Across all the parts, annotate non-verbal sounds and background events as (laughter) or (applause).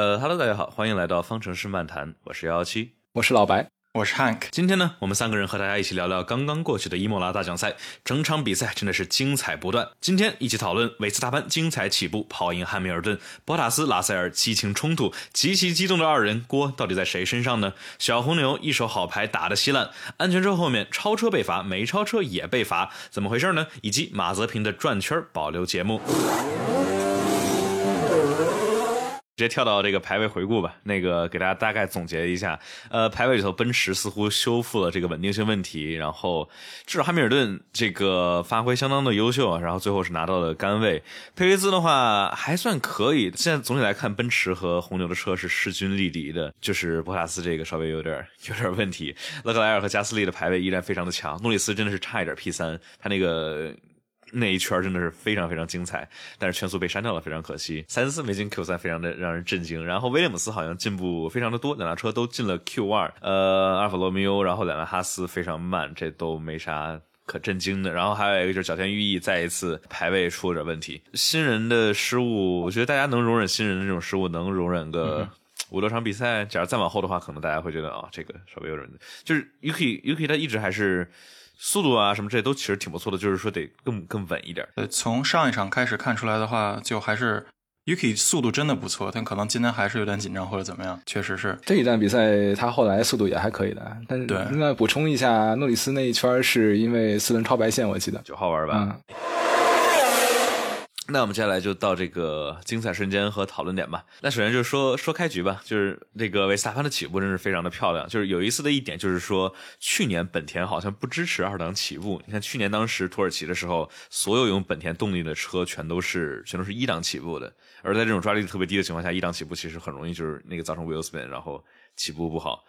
呃哈喽，大家好，欢迎来到方程式漫谈，我是幺幺七，我是老白。我是 Hank，今天呢，我们三个人和大家一起聊聊刚刚过去的伊莫拉大奖赛，整场比赛真的是精彩不断。今天一起讨论维斯塔潘精彩起步跑赢汉密尔顿，博塔斯拉塞尔激情冲突，极其激动的二人锅到底在谁身上呢？小红牛一手好牌打得稀烂，安全车后面超车被罚，没超车也被罚，怎么回事呢？以及马泽平的转圈保留节目。直接跳到这个排位回顾吧。那个给大家大概总结一下，呃，排位里头，奔驰似乎修复了这个稳定性问题，然后至少汉密尔顿这个发挥相当的优秀，然后最后是拿到了杆位。佩雷兹的话还算可以。现在总体来看，奔驰和红牛的车是势均力敌的，就是博塔斯这个稍微有点有点问题。勒克莱尔和加斯利的排位依然非常的强，诺里斯真的是差一点 P 三，他那个。那一圈真的是非常非常精彩，但是圈速被删掉了，非常可惜。三四没进 Q 三，非常的让人震惊。然后威廉姆斯好像进步非常的多，两辆车都进了 Q 二。呃，阿尔法罗密欧，然后两辆哈斯非常慢，这都没啥可震惊的。然后还有一个就是角田裕毅再一次排位出了点问题。新人的失误，我觉得大家能容忍新人的这种失误，能容忍个五六场比赛。假如再往后的话，可能大家会觉得啊，这个稍微有点，就是 UK UK 他一直还是。速度啊，什么这些都其实挺不错的，就是说得更更稳一点。对，从上一场开始看出来的话，就还是 Yuki 速度真的不错，但可能今天还是有点紧张或者怎么样。确实是这一站比赛，他后来速度也还可以的。但是对，另外补充一下，诺里斯那一圈是因为四轮超白线，我记得九号弯吧。那我们接下来就到这个精彩瞬间和讨论点吧。那首先就是说说开局吧，就是这个维斯塔潘的起步真是非常的漂亮。就是有意思的一点就是说，去年本田好像不支持二档起步。你看去年当时土耳其的时候，所有用本田动力的车全都是全都是一档起步的。而在这种抓力特别低的情况下，一档起步其实很容易就是那个造成 wheel spin，然后起步不好。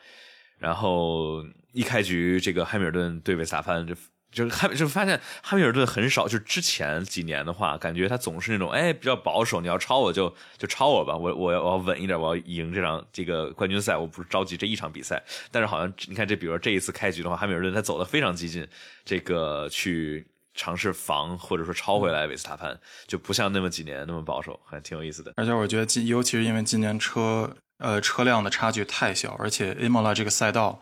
然后一开局这个汉密尔顿对维斯塔潘就。就是汉，就发现汉密尔顿很少，就之前几年的话，感觉他总是那种，哎，比较保守。你要超我就就超我吧，我我要我要稳一点，我要赢这场这个冠军赛，我不是着急这一场比赛。但是好像你看这，比如说这一次开局的话，汉密尔顿他走的非常激进，这个去尝试防或者说超回来维斯塔潘，就不像那么几年那么保守，还挺有意思的。而且我觉得今，尤其是因为今年车呃车辆的差距太小，而且 Imola 这个赛道。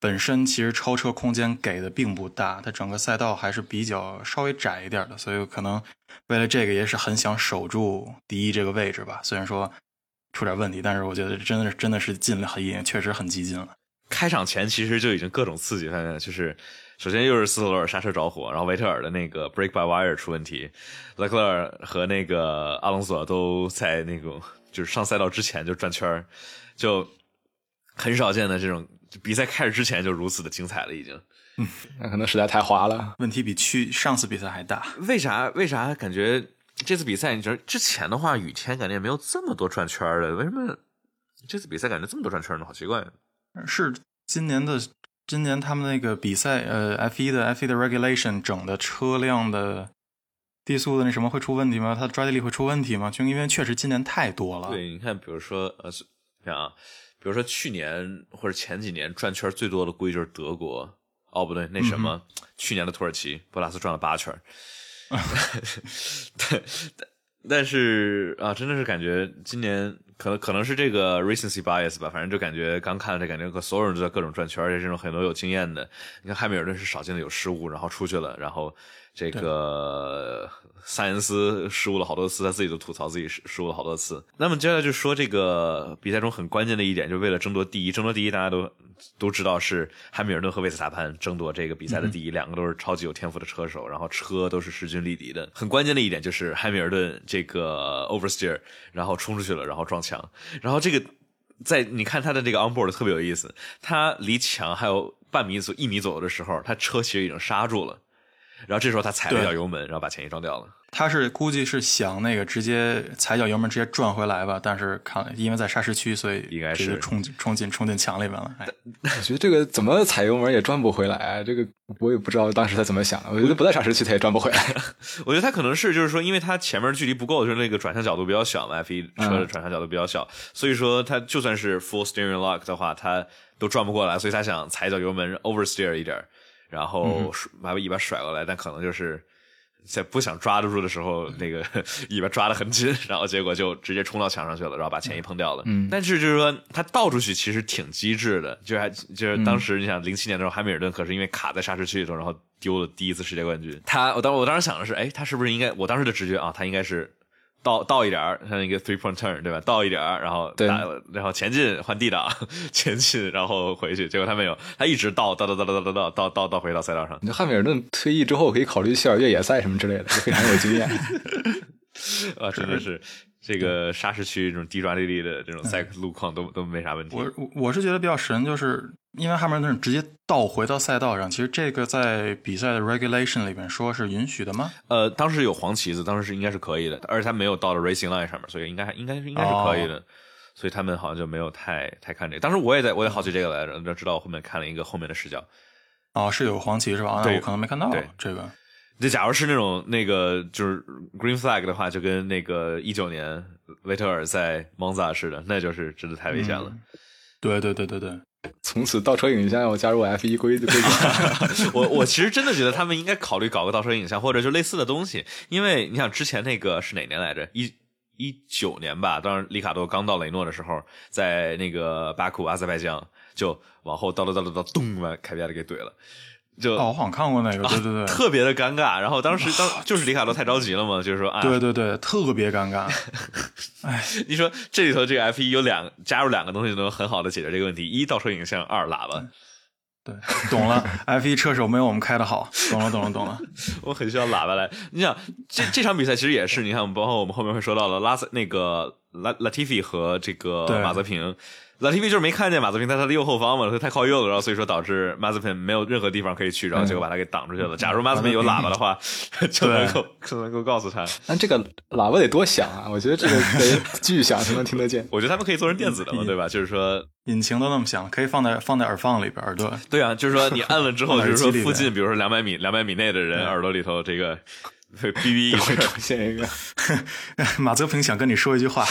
本身其实超车空间给的并不大，它整个赛道还是比较稍微窄一点的，所以可能为了这个也是很想守住第一这个位置吧。虽然说出点问题，但是我觉得真的是真的是进了很也确实很激进了。开场前其实就已经各种刺激，看就是首先又是斯特罗尔刹车着火，然后维特尔的那个 break by wire 出问题，勒克莱尔和那个阿隆索都在那种就是上赛道之前就转圈就很少见的这种。比赛开始之前就如此的精彩了，已经。嗯，那可能实在太滑了，问题比去上次比赛还大。为啥？为啥感觉这次比赛？你觉得之前的话，雨天感觉也没有这么多转圈的，为什么这次比赛感觉这么多转圈呢？好奇怪。是今年的今年他们那个比赛，呃，F 一的 F 一的 regulation 整的车辆的低速的那什么会出问题吗？它的抓地力会出问题吗？就因为确实今年太多了。对，你看，比如说，呃，看啊。比如说去年或者前几年转圈最多的估计就是德国哦不对那什么去年的土耳其博拉斯转了八圈，(laughs) 但但是啊真的是感觉今年可能可能是这个 recency bias 吧，反正就感觉刚看了这感觉所有人都在各种转圈，而且这种很多有经验的，你看汉密尔顿是少见的有失误，然后出去了，然后这个。塞恩斯失误了好多次，他自己都吐槽自己失失误了好多次。那么接下来就说这个比赛中很关键的一点，就是为了争夺第一，争夺第一，大家都都知道是汉密尔顿和维斯塔潘争夺这个比赛的第一，两个都是超级有天赋的车手，然后车都是势均力敌的。很关键的一点就是汉密尔顿这个 oversteer，然后冲出去了，然后撞墙，然后这个在你看他的这个 onboard 特别有意思，他离墙还有半米左一米左右的时候，他车其实已经刹住了，然后这时候他踩了一脚油门，然后把前翼撞掉了。他是估计是想那个直接踩脚油门直接转回来吧，但是看因为在砂石区，所以应该是冲冲进冲进墙里面了。(laughs) 我觉得这个怎么踩油门也转不回来，这个我也不知道当时他怎么想的。我觉得不在砂石区他也转不回来。(laughs) 我觉得他可能是就是说，因为他前面距离不够，就是那个转向角度比较小嘛，F 一车的转向角度比较小，所以说他就算是 full steering lock 的话，他都转不过来，所以他想踩脚油门 oversteer 一点，然后把尾巴甩过来，但可能就是。在不想抓得住的时候，那个 (laughs) 尾巴抓得很紧，然后结果就直接冲到墙上去了，然后把钱一碰掉了。嗯但是就是说他倒出去其实挺机智的，就还就是当时你想零七年的时候，汉密尔顿可是因为卡在刹车区里头，然后丢了第一次世界冠军。他我当我当时想的是，哎，他是不是应该？我当时的直觉啊，他应该是。倒倒一点儿，像一个 three point turn，对吧？倒一点儿，然后打，然后前进换 D 档，(laughs) 前进，然后回去。结果他没有，他一直倒倒倒倒倒倒倒倒倒倒回到赛道上。汉密尔顿退役之后可以考虑去点越野赛什么之类的，就非常有经验。(laughs) 啊，真的是这个沙石区这种低抓地力的这种赛路况都都没啥问题。我我我是觉得比较神，就是因为汉密尔顿直接倒回到赛道上，其实这个在比赛的 regulation 里边说是允许的吗？呃，当时有黄旗子，当时是应该是可以的，而且他没有到了 racing line 上面，所以应该应该是应该是可以的。所以他们好像就没有太太看这个。当时我也在我也好奇这个来着，就知道我后面看了一个后面的视角。哦，是有黄旗是吧？那对我可能没看到对这个。这假如是那种那个就是 green flag 的话，就跟那个一九年维特尔在蒙扎似的，那就是真的太危险了。对对对对对，(laughs) 从此倒车影像要加入 F 一规规则。(laughs) 我我其实真的觉得他们应该考虑搞个倒车影像，或者就类似的东西，因为你想之前那个是哪年来着？一一九年吧，当时里卡多刚到雷诺的时候，在那个巴库阿塞拜疆就往后倒倒倒倒倒，咚把凯比亚给怼了，就、哦，我好像看过那个，对对对，特别的尴尬。然后当时当就是里卡多太着急了嘛，就是说啊，对对对，特别尴尬。(laughs) 你说这里头这个 F 一有两加入两个东西，能很好的解决这个问题：一倒车影像，二喇叭。对，懂了。F 一车手没有我们开的好，懂了懂了懂了。(laughs) 我很需要喇叭来。你想，这这场比赛其实也是，你看，包括我们后面会说到的拉塞那个拉拉蒂菲和这个马泽平。拉蒂菲就是没看见马泽平在他的右后方嘛，他太靠右了，然后所以说导致马泽平没有任何地方可以去，然后结果把他给挡出去了。假如马泽平有喇叭的话，(laughs) 就能够就能够告诉他。(laughs) 那这个喇叭得多响啊！我觉得这个得 (laughs) 巨响才能听得见。我觉得他们可以做成电子的嘛，对吧？就是说，引擎都那么响，可以放在放在耳放里边，耳朵。对啊，就是说你按了之后，放就是说附近，比如说两百米、两百米内的人耳朵里头这个哔哔一会声。出现一个，马泽平想跟你说一句话，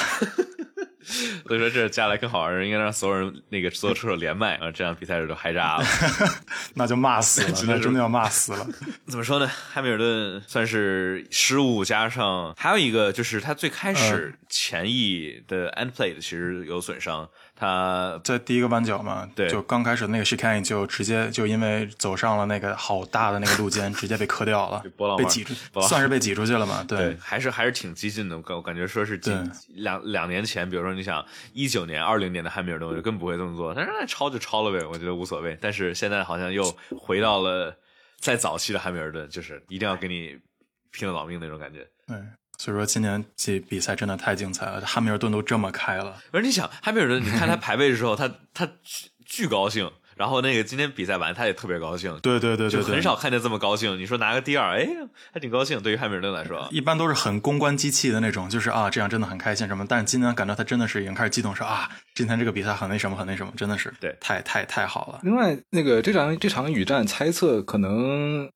(laughs) 所以说这接下来更好玩儿，应该让所有人那个所有车手连麦啊，这样比赛就嗨炸了。(laughs) 那就骂死了，(laughs) 那真的要骂死了。怎么说呢？汉密尔顿算是失误加上还有一个就是他最开始前翼的 end plate 其实有损伤，他在第一个弯角嘛，对就刚开始那个 chicane 就直接就因为走上了那个好大的那个路肩，(laughs) 直接被磕掉了被挤出算是被挤出去了嘛？对，还是还是挺激进的。我感觉说是近两两年前，比如说你想一九年、二零年的汉密尔顿，我就更不会这么做。但是那超就超了呗，我觉得无所谓。但是现在好像又回到了在早期的汉密尔顿，就是一定要给你拼了老命那种感觉。对，所以说今年这比赛真的太精彩了，汉密尔顿都这么开了，而你想，汉密尔顿，你看他排位的时候，他 (coughs) 他巨巨高兴，然后那个今天比赛完，他也特别高兴，对对对就对对，很少看见这么高兴。你说拿个第二，哎，还挺高兴。对于汉密尔顿来说，一般都是很公关机器的那种，就是啊，这样真的很开心什么。但是今天感到他真的是已经开始激动，说 (laughs) 啊，今天这个比赛很那什么，很那什么，真的是对太太太好了。另外，那个这场这场雨战猜测可能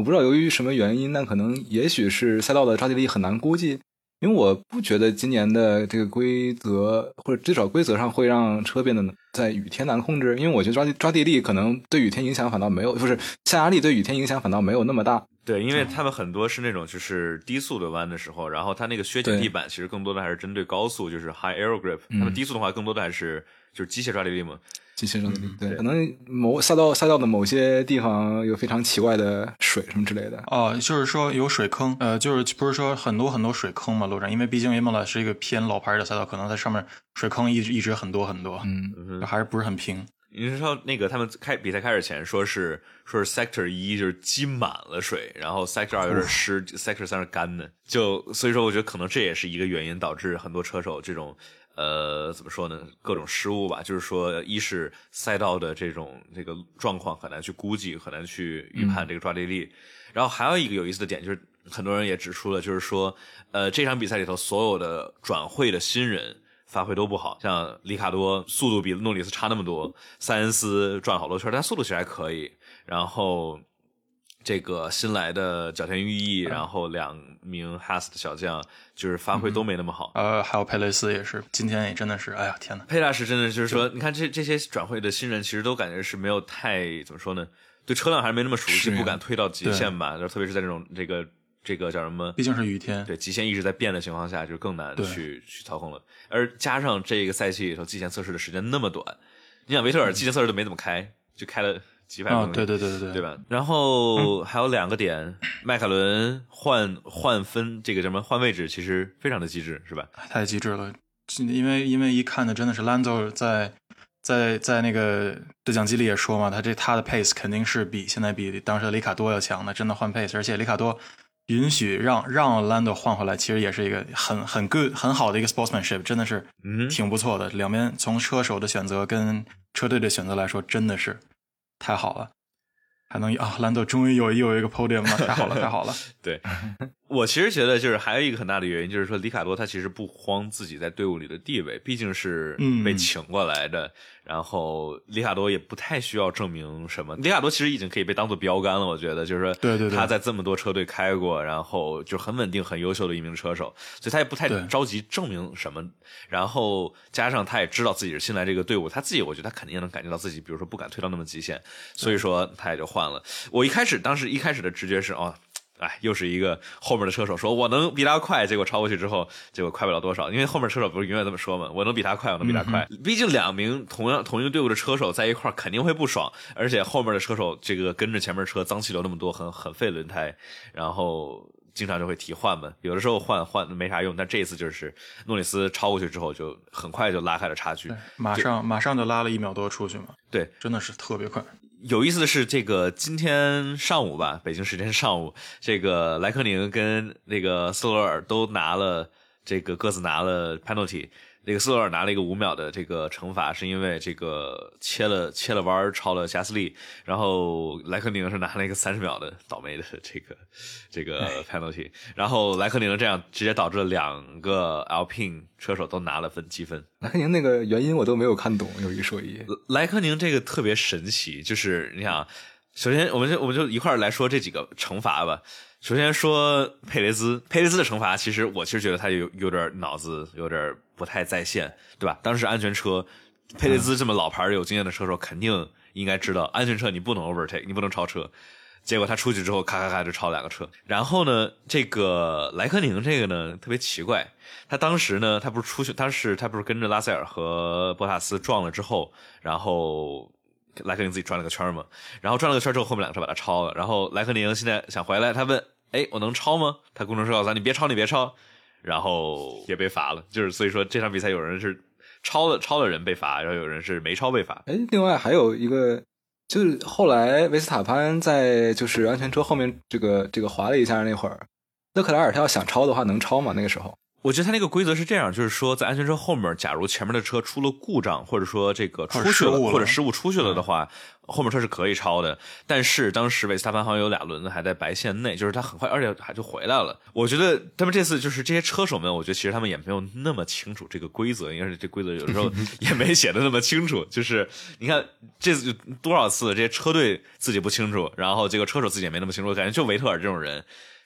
我不知道由于什么原因，但可能也许是赛道的抓地力很难估计，因为我不觉得今年的这个规则或者至少规则上会让车变得在雨天难控制，因为我觉得抓地抓地力可能对雨天影响反倒没有，不是下压力对雨天影响反倒没有那么大。对，因为他们很多是那种就是低速的弯的时候，然后它那个削减地板其实更多的还是针对高速，就是 high aero grip。他们低速的话，更多的还是就是机械抓地力嘛。机械抓地力，对，对。可能某赛道赛道的某些地方有非常奇怪的水什么之类的。哦，就是说有水坑，呃，就是不是说很多很多水坑嘛，路上，因为毕竟 Imola 是一个偏老牌的赛道，可能在上面水坑一直一直很多很多，嗯，还是不是很平。你是说那个他们开比赛开始前说是说是 sector 一就是积满了水，然后 sector 二有点湿，sector 三是干的，就所以说我觉得可能这也是一个原因，导致很多车手这种呃怎么说呢，各种失误吧，就是说一是赛道的这种这个状况很难去估计，很难去预判这个抓地力，然后还有一个有意思的点就是很多人也指出了，就是说呃这场比赛里头所有的转会的新人。发挥都不好，像里卡多速度比诺里斯差那么多，塞恩斯转好多圈，但速度其实还可以。然后这个新来的角田裕毅，然后两名哈斯的小将，就是发挥都没那么好。呃，还有佩雷斯也是，今天也真的是，哎呀天呐，佩拉什真的就是说，你看这这些转会的新人，其实都感觉是没有太怎么说呢，对车辆还是没那么熟悉，不敢推到极限吧。然后特别是在这种这个这个叫什么？毕竟是雨天，对极限一直在变的情况下，就更难去去操控了。而加上这个赛季里头季前测试的时间那么短，你想维特尔季前测试都没怎么开，就开了几百公里，啊，对对对对对对？吧？然后还有两个点，迈凯伦换换分这个什么换位置，其实非常的机智，是吧？太机智了，因为因为一看呢真的是 Lando 在在在那个对讲机里也说嘛，他这他的 pace 肯定是比现在比当时的里卡多要强的，真的换 pace，而且里卡多允许让让 Lando 换回来，其实也是一个很很 good 很好的一个 sportsmanship，真的是嗯，挺不错的。两边从车手的选择跟车队的选择来说，真的是太好了。还能啊，兰德终于有有一个 podium 了，(laughs) 太好了，太好了。(laughs) 对，我其实觉得就是还有一个很大的原因，就是说里卡多他其实不慌自己在队伍里的地位，毕竟是嗯被请过来的。然后里卡多也不太需要证明什么，里卡多其实已经可以被当做标杆了。我觉得就是说，对对对他在这么多车队开过，然后就很稳定、很优秀的一名车手，所以他也不太着急证明什么。然后加上他也知道自己是新来这个队伍，他自己我觉得他肯定能感觉到自己，比如说不敢推到那么极限，所以说他也就换了。我一开始当时一开始的直觉是哦。哎，又是一个后面的车手说我能比他快，结果超过去之后，结果快不了多少，因为后面车手不是永远这么说嘛，我能比他快，我能比他快。毕竟两名同样同一个队伍的车手在一块儿肯定会不爽，而且后面的车手这个跟着前面车脏气流那么多，很很费轮胎，然后经常就会提换嘛，有的时候换换没啥用，但这一次就是诺里斯超过去之后，就很快就拉开了差距。马上马上就拉了一秒多出去嘛，对，真的是特别快。有意思的是，这个今天上午吧，北京时间上午，这个莱克宁跟那个斯洛尔都拿了这个各自拿了 penalty。那个斯洛尔拿了一个五秒的这个惩罚，是因为这个切了切了弯超了加斯利，然后莱克宁是拿了一个三十秒的倒霉的这个这个 penalty，然后莱克宁这样直接导致了两个 Alpine 车手都拿了分积分。莱克宁那个原因我都没有看懂，有一说一。莱克宁这个特别神奇，就是你想，首先我们就我们就一块儿来说这几个惩罚吧。首先说佩雷兹，佩雷兹的惩罚，其实我其实觉得他有有点脑子有点不太在线，对吧？当时安全车，佩雷兹这么老牌儿有经验的车手，肯定应该知道安全车你不能 overtake，你不能超车。结果他出去之后，咔咔咔就超两个车。然后呢，这个莱克宁这个呢特别奇怪，他当时呢他不是出去，他是他不是跟着拉塞尔和博塔斯撞了之后，然后莱克宁自己转了个圈嘛，然后转了个圈之后，后面两个车把他超了。然后莱克宁现在想回来，他问：“哎，我能超吗？”他工程师告诉他：“你别超，你别超。”然后也被罚了。就是所以说这场比赛有人是超了超的人被罚，然后有人是没超被罚。哎，另外还有一个，就是后来维斯塔潘在就是安全车后面这个这个滑了一下那会儿，勒克莱尔他要想超的话能超吗？那个时候？我觉得他那个规则是这样，就是说在安全车后面，假如前面的车出了故障，或者说这个出去了，或者失误出去了的话，后面车是可以超的。但是当时维斯塔潘好像有俩轮子还在白线内，就是他很快，而且还就回来了。我觉得他们这次就是这些车手们，我觉得其实他们也没有那么清楚这个规则，应该是这规则有的时候 (laughs) 也没写的那么清楚。就是你看这次多少次这些车队自己不清楚，然后这个车手自己也没那么清楚，感觉就维特尔这种人。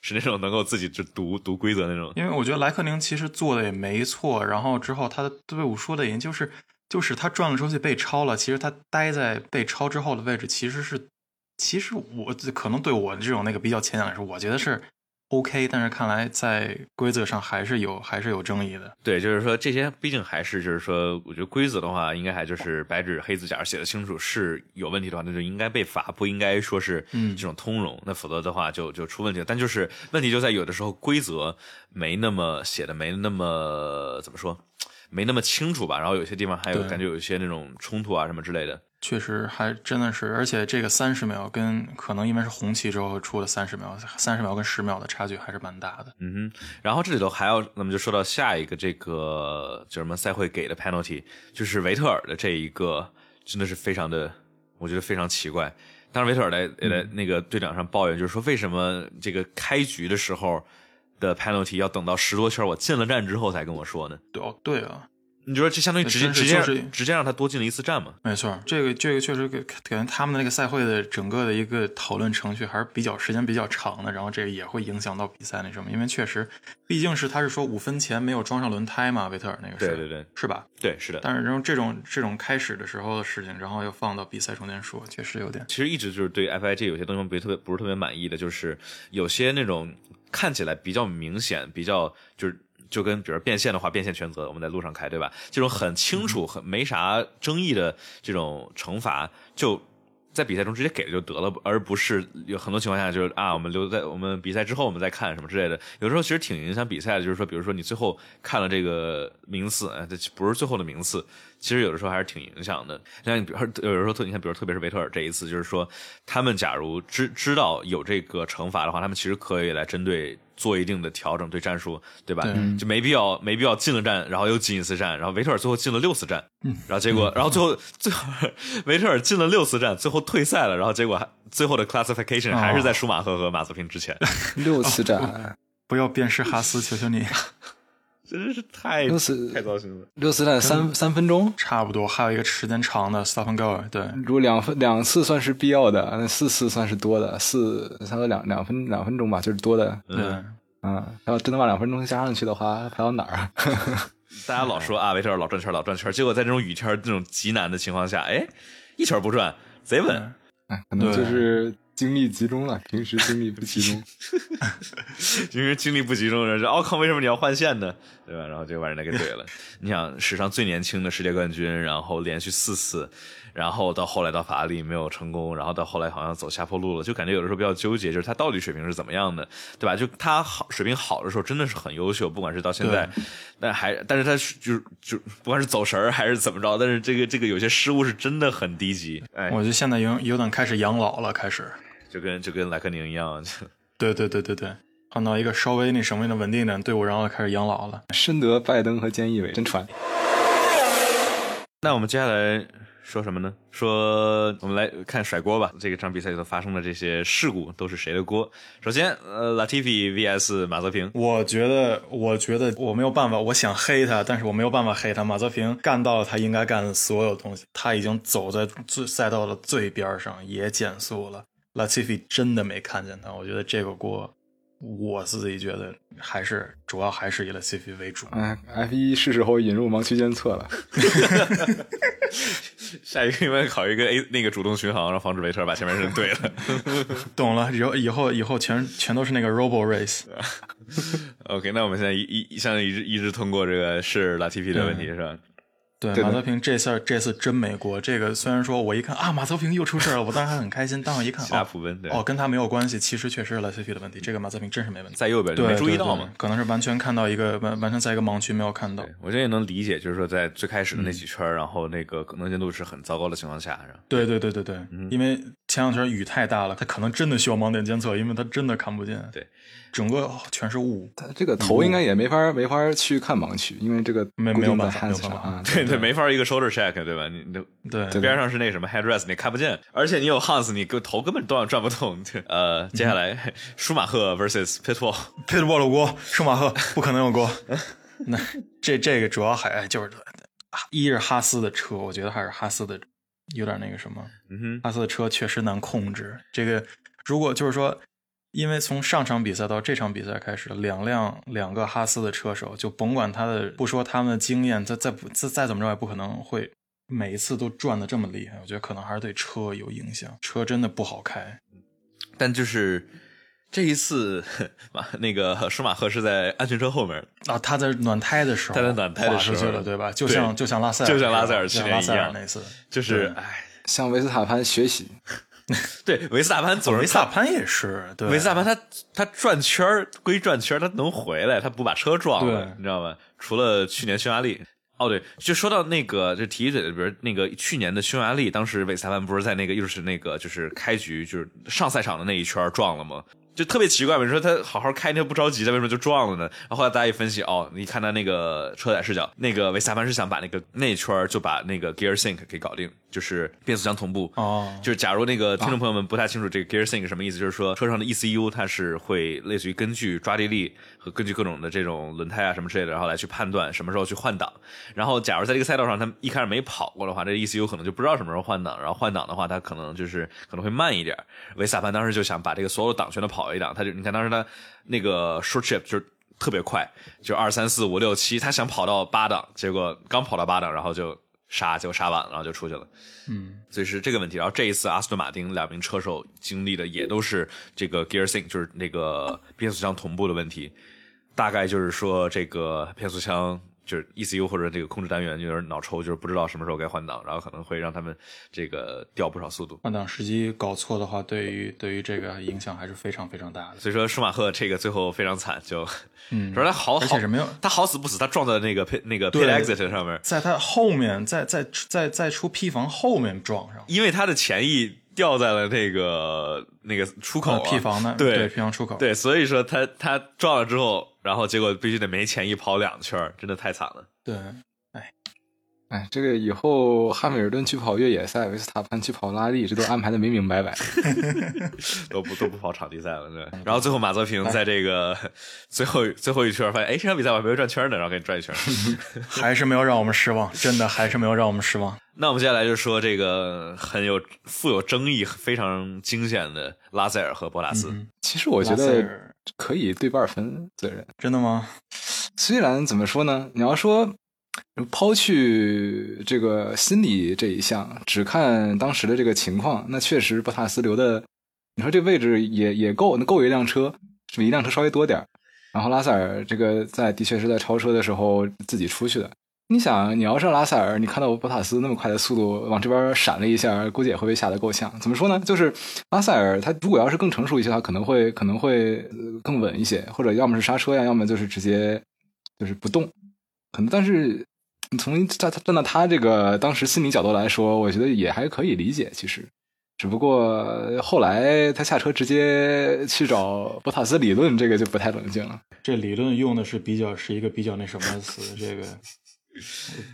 是那种能够自己就读读规则那种，因为我觉得莱克宁其实做的也没错，然后之后他的队伍说的也就是就是他转了出去被超了，其实他待在被超之后的位置其实是，其实我可能对我这种那个比较浅显来说，我觉得是 OK，但是看来在规则上还是有还是有争议的。对，就是说这些毕竟还是就是说，我觉得规则的话，应该还就是白纸黑字，假如写的清楚是有问题的话，那就应该被罚，不应该说是嗯这种通融，那否则的话就就出问题了。但就是问题就在有的时候规则没那么写的没那么怎么说，没那么清楚吧，然后有些地方还有感觉有一些那种冲突啊什么之类的。确实还真的是，而且这个三十秒跟可能因为是红旗之后出的三十秒，三十秒跟十秒的差距还是蛮大的。嗯哼，然后这里头还要，那么就说到下一个这个叫什么赛会给的 penalty，就是维特尔的这一个真的是非常的，我觉得非常奇怪。当时，维特尔在也在那个队长上抱怨，就是说为什么这个开局的时候的 penalty 要等到十多圈我进了站之后才跟我说呢？对哦，对啊，你就说这相当于直接直接是就是直接让他多进了一次站嘛？没错，这个这个确实给感觉他们的那个赛会的整个的一个讨论程序还是比较时间比较长的，然后这个也会影响到比赛那什么，因为确实毕竟是他是说五分钱没有装上轮胎嘛，维特尔那个是，对对对是吧？对，是的。但是然后这种这种开始的时候的事情，然后又放到比赛中间说，确实有点其实一直就是对 FIG 有些东西不是特别不是特别满意的，就是有些那种看起来比较明显、比较就是就跟比如变现的话，变现全责我们在路上开，对吧？这种很清楚、很没啥争议的这种惩罚，就在比赛中直接给了就得了，而不是有很多情况下就是啊，我们留在我们比赛之后我们再看什么之类的。有时候其实挺影响比赛的，就是说，比如说你最后看了这个名次，哎，这不是最后的名次，其实有的时候还是挺影响的。像你比如说，有的时候特你看，比如特别是维特尔这一次，就是说他们假如知知道有这个惩罚的话，他们其实可以来针对做一定的调整，对战术，对吧？对。就没必要没必要进了战，然后又进一次战，然后维特尔最后进了六次战，然后结果，然后最后 (laughs) 最后维特尔进了六次战，最后退赛了，然后结果还最后的 classification 还是在舒马赫和马泽平之前，六次战，不要鞭尸哈斯，求求你，真是太六十太糟心了。六次战三三分钟，差不多。还有一个时间长的 stop and go，对，如果两分两次算是必要的，那四次算是多的，四差不多两两分两分钟吧，就是多的。对，嗯，要真的把两分钟加上去的话，排到哪儿啊？(laughs) 大家老说啊，维特尔老转圈，老转圈，结果在这种雨天、这种极难的情况下，哎，一圈不转，贼稳。哎，可能就是精力集中了，平时精力不集中。(laughs) 因为精力不集中，是奥康为什么你要换线呢？对吧？然后就把人家给怼了。(laughs) 你想，史上最年轻的世界冠军，然后连续四次，然后到后来到法拉利没有成功，然后到后来好像走下坡路了，就感觉有的时候比较纠结，就是他到底水平是怎么样的，对吧？就他好水平好的时候真的是很优秀，不管是到现在，但还但是他是就就不管是走神儿还是怎么着，但是这个这个有些失误是真的很低级。哎，我觉得现在有有点开始养老了，开始。就跟就跟莱克宁一样，对对对对对，换到一个稍微那什么的稳定点队伍，然后开始养老了。深得拜登和菅义伟真传。那我们接下来说什么呢？说我们来看甩锅吧。这个场比赛里头发生的这些事故都是谁的锅？首先，呃，Latifi vs 马泽平。我觉得，我觉得我没有办法，我想黑他，但是我没有办法黑他。马泽平干到了他应该干的所有东西，他已经走在最赛道的最边上，也减速了。Latifi 真的没看见他，我觉得这个锅，我自己觉得还是主要还是以 Latifi 为主。哎，F 一是时候引入盲区监测了。(laughs) 下一个应该考一个 A 那个主动巡航，然后防止维特尔把前面人怼了。(laughs) 懂了，以后以后以后全全都是那个 Robo Race。(laughs) OK，那我们现在一一现在一直一直通过这个是 Latifi 的问题是吧？对，对马泽平这次这次真没过。这个虽然说我一看啊，马泽平又出事了，我当时还很开心，但我一看希拉哦普温对哦，跟他没有关系，其实确实是 Latifi 的问题。这个马泽平真是没问题。在右边就，没注意到嘛。可能是完全看到一个完完全在一个盲区没有看到。我觉得也能理解，就是说在最开始的那几圈，然后那个能见度是很糟糕的情况下，对对对对对，因为前两天雨太大了，他可能真的需要盲点监测，因为他真的看不见。对，整个全是雾。他这个头应该也没法没法去看盲区，因为这个没没有办法没有办法啊。对对，没法一个 shoulder check 对吧？你你对对边上是那什么 headrest，你看不见，而且你有 Hans，你个头根本转转不动。呃，接下来舒马赫 versus Pitbull，佩德沃鲁锅，舒马赫不可能有锅。(laughs) 那这这个主要还就是一是哈斯的车，我觉得还是哈斯的有点那个什么，嗯哼，哈斯的车确实难控制。这个如果就是说，因为从上场比赛到这场比赛开始，两辆两个哈斯的车手，就甭管他的不说他们的经验，再再不再再怎么着也不可能会每一次都转的这么厉害。我觉得可能还是对车有影响，车真的不好开。但就是这一次，马那个舒马赫是在安全车后面，啊，他在暖胎的时候，他在暖胎的时候对吧？就像就像拉塞尔，就像拉塞尔去年一样那次，就是对哎，向维斯塔潘学习，对维斯塔潘总是维斯塔潘也是，对，维斯塔潘他他转圈儿归转圈儿，他能回来，他不把车撞了对，你知道吗？除了去年匈牙利。哦，对，就说到那个，就提一嘴的，比如那个去年的匈牙利，当时维斯塔潘不是在那个又是那个就是开局就是上赛场的那一圈撞了吗？就特别奇怪嘛，你说他好好开，他不着急，他为什么就撞了呢？然后后来大家一分析，哦，你看他那个车载视角，那个维斯塔潘是想把那个那一圈就把那个 gear sync 给搞定，就是变速箱同步。哦，就是假如那个听众朋友们不太清楚这个 Gear Sync 什么意思，就是说车上的 ECU 它是会类似于根据抓地力和根据各种的这种轮胎啊什么之类的，然后来去判断什么时候去换挡。然后假如在这个赛道上他们一开始没跑过的话，这 ECU 可能就不知道什么时候换挡，然后换挡的话，它可能就是可能会慢一点。维斯塔潘当时就想把这个所有档全都跑一档，他就你看当时他那个 short trip 就是特别快，就二三四五六七，他想跑到八档，结果刚跑到八档，然后就刹，结果杀晚了，然后就出去了。嗯，所以是这个问题。然后这一次阿斯顿马丁两名车手经历的也都是这个 gear sync，就是那个变速箱同步的问题。大概就是说这个变速箱就是 ECU 或者这个控制单元有点脑抽，就是不知道什么时候该换挡，然后可能会让他们这个掉不少速度。换挡时机搞错的话，对于对于这个影响还是非常非常大的。所以说舒马赫这个最后非常惨，就嗯，(laughs) 说他好好而且是没有他好死不死，他撞在那个 pit 那个 pit exit 上面，在他后面，在在在在出 P 房后面撞上。因为他的前翼掉在了那个那个出口、P 房的对对 P 房出口，对，所以说他他撞了之后，然后结果必须得没钱一跑两圈儿，真的太惨了。对，哎，哎这个以后汉密尔顿去跑越野赛，维斯塔潘去跑拉力，这都安排的明明白白。(laughs) 都不都不跑场地赛了，对。然后最后马泽平在这个最后最后一圈发现，哎，这场比赛我还没有转圈呢，然后给你转一圈。(laughs) 还是没有让我们失望，真的还是没有让我们失望。(laughs) 那我们接下来就说这个很有富有争议、非常惊险的拉塞尔和博拉斯。嗯其实我觉得尔可以对半分责任。真的吗？虽然怎么说呢，你要说抛去这个心理这一项，只看当时的这个情况，那确实博塔斯留的，你说这位置也也够，那够一辆车，是比一辆车稍微多点儿然后拉塞尔这个在的确是在超车的时候自己出去的。你想，你要是拉塞尔，你看到博塔斯那么快的速度往这边闪了一下，估计也会被吓得够呛。怎么说呢？就是拉塞尔他如果要是更成熟一些，他可能会可能会更稳一些，或者要么是刹车呀，要么就是直接就是不动。可能，但是从站站到他这个当时心理角度来说，我觉得也还可以理解。其实，只不过后来他下车直接去找博塔斯理论，这个就不太冷静了。这理论用的是比较是一个比较那什么词，这个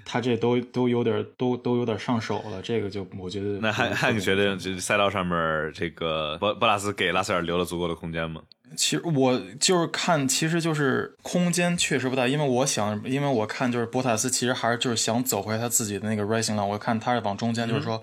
他这都都有点都都有点上手了，这个就我觉得那汉不汉，你觉得这赛道上面这个博博拉斯给拉塞尔留了足够的空间吗？其实我就是看，其实就是空间确实不大，因为我想，因为我看就是博塔斯其实还是就是想走回他自己的那个 racing line，我看他是往中间，就是说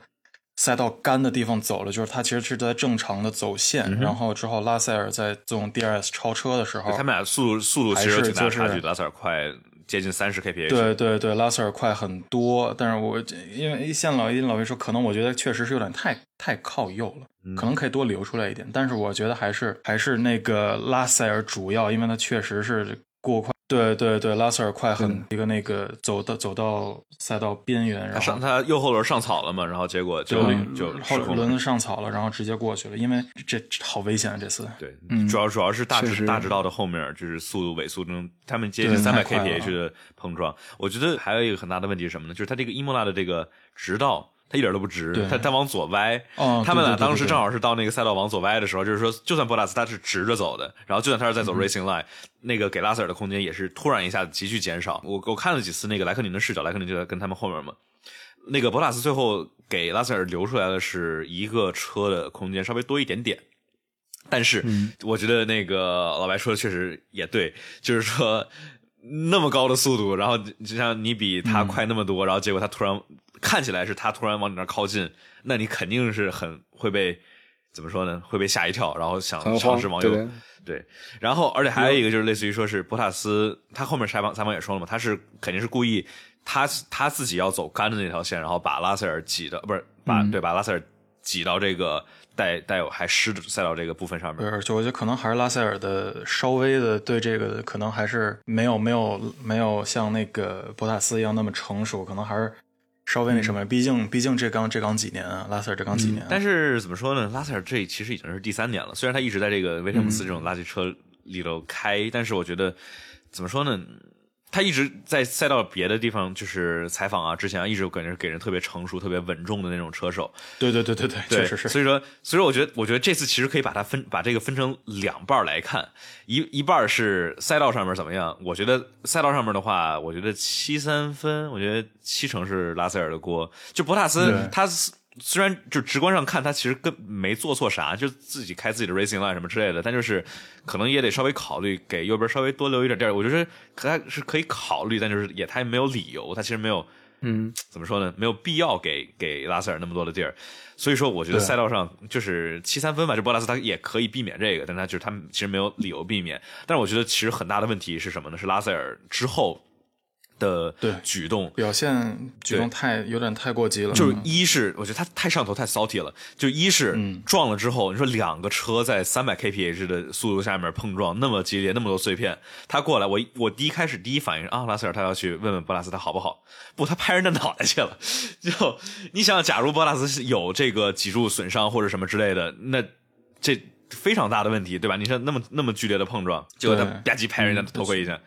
赛道干的地方走了，就是他其实是在正常的走线，然后之后拉塞尔在这种 DRS 超车的时候，他们俩速度速度其实有挺大的还是就是差距，拉塞尔快接近三十 kph。对对对，拉塞尔快很多，但是我因为像老一老魏说，可能我觉得确实是有点太太靠右了，嗯可能可以多留出来一点，但是我觉得还是还是那个拉塞尔主要，因为他确实是过快。对对对，拉塞尔快很一个那个走到走到赛道边缘，然他后上他右后轮上草了嘛，然后结果就嗯就后。轮子上草了，然后直接过去了，因为这这好危险啊！这次对，嗯主要主要是大直大直道的后面就是速度尾速中，他们接近对三百 kph 的碰撞。我觉得还有一个很大的问题是什么呢？就是他这个伊莫拉的这个直道，它一点都不直对，它它往左歪。哦他们俩当时正好是到那个赛道往左歪的时候，就是说，就算博拉斯他是直着走的，然后就算他是在走嗯 racing line，、那个给拉塞尔的空间也是突然一下子急剧减少。我我看了几次那个莱克宁的视角，莱克宁就在跟他们后面嘛。那个博拉斯最后给拉塞尔留出来的是一个车的空间稍微多一点点，但是嗯我觉得那个老白说的确实也对，就是说那么高的速度，然后就像你比他快那么多，然后结果他突然看起来是他突然往你那儿靠近，那你肯定是很会被怎么说呢？会被吓一跳，然后想尝试往右对然后而且还有一个就是类似于说是博塔斯，他后面采访采访也说了嘛，他是肯定是故意他他自己要走干的那条线，然后把拉塞尔挤到不是把、嗯对把拉塞尔挤到这个带带有还湿的赛道这个部分上面对，。而且我觉得可能还是拉塞尔的稍微的对这个可能还是没有没有没有像那个博塔斯一样那么成熟，可能还是稍微那什么。毕竟毕竟这刚这刚几年啊，拉塞尔这刚几年啊、但是怎么说呢？拉塞尔这其实已经是第三年了，虽然他一直在这个威廉姆斯这种垃圾车里头开，但是我觉得怎么说呢？他一直在赛道别的地方就是采访啊，之前啊一直感觉给人特别成熟、特别稳重的那种车手。对对对对对，对，确实是。所以说，所以说，我觉得，我觉得这次其实可以把它分，把这个分成两半来看，一一半是赛道上面怎么样。我觉得赛道上面的话，我觉得七三分，我觉得七成是拉塞尔的锅。就博塔斯对他虽然就直观上看他其实跟没做错啥，就自己开自己的 racing line 什么之类的，但就是可能也得稍微考虑给右边稍微多留一点地儿。我觉得他是可以考虑，但就是也他也没有理由，他其实没有。嗯，怎么说呢？没有必要给给拉塞尔那么多的地儿，所以说我觉得赛道上就是七三分吧，就波拉斯他也可以避免这个，但他就是他其实没有理由避免。但是我觉得其实很大的问题是什么呢？是拉塞尔之后的对举动。表现举动太有点太过激了，就是嗯一是我觉得他太上头太骚气了，就一是嗯撞了之后，你说两个车在三百 kph 的速度下面碰撞那么激烈，那么多碎片，他过来，我我第一开始第一反应是啊，拉塞尔他要去问问博拉斯他好不好，不，他拍人的脑袋去了。就你想想，假如博拉斯是有这个脊柱损伤或者什么之类的，那这。非常大的问题，对吧？你说那么那么剧烈的碰撞，结果他吧唧拍人家头盔一下，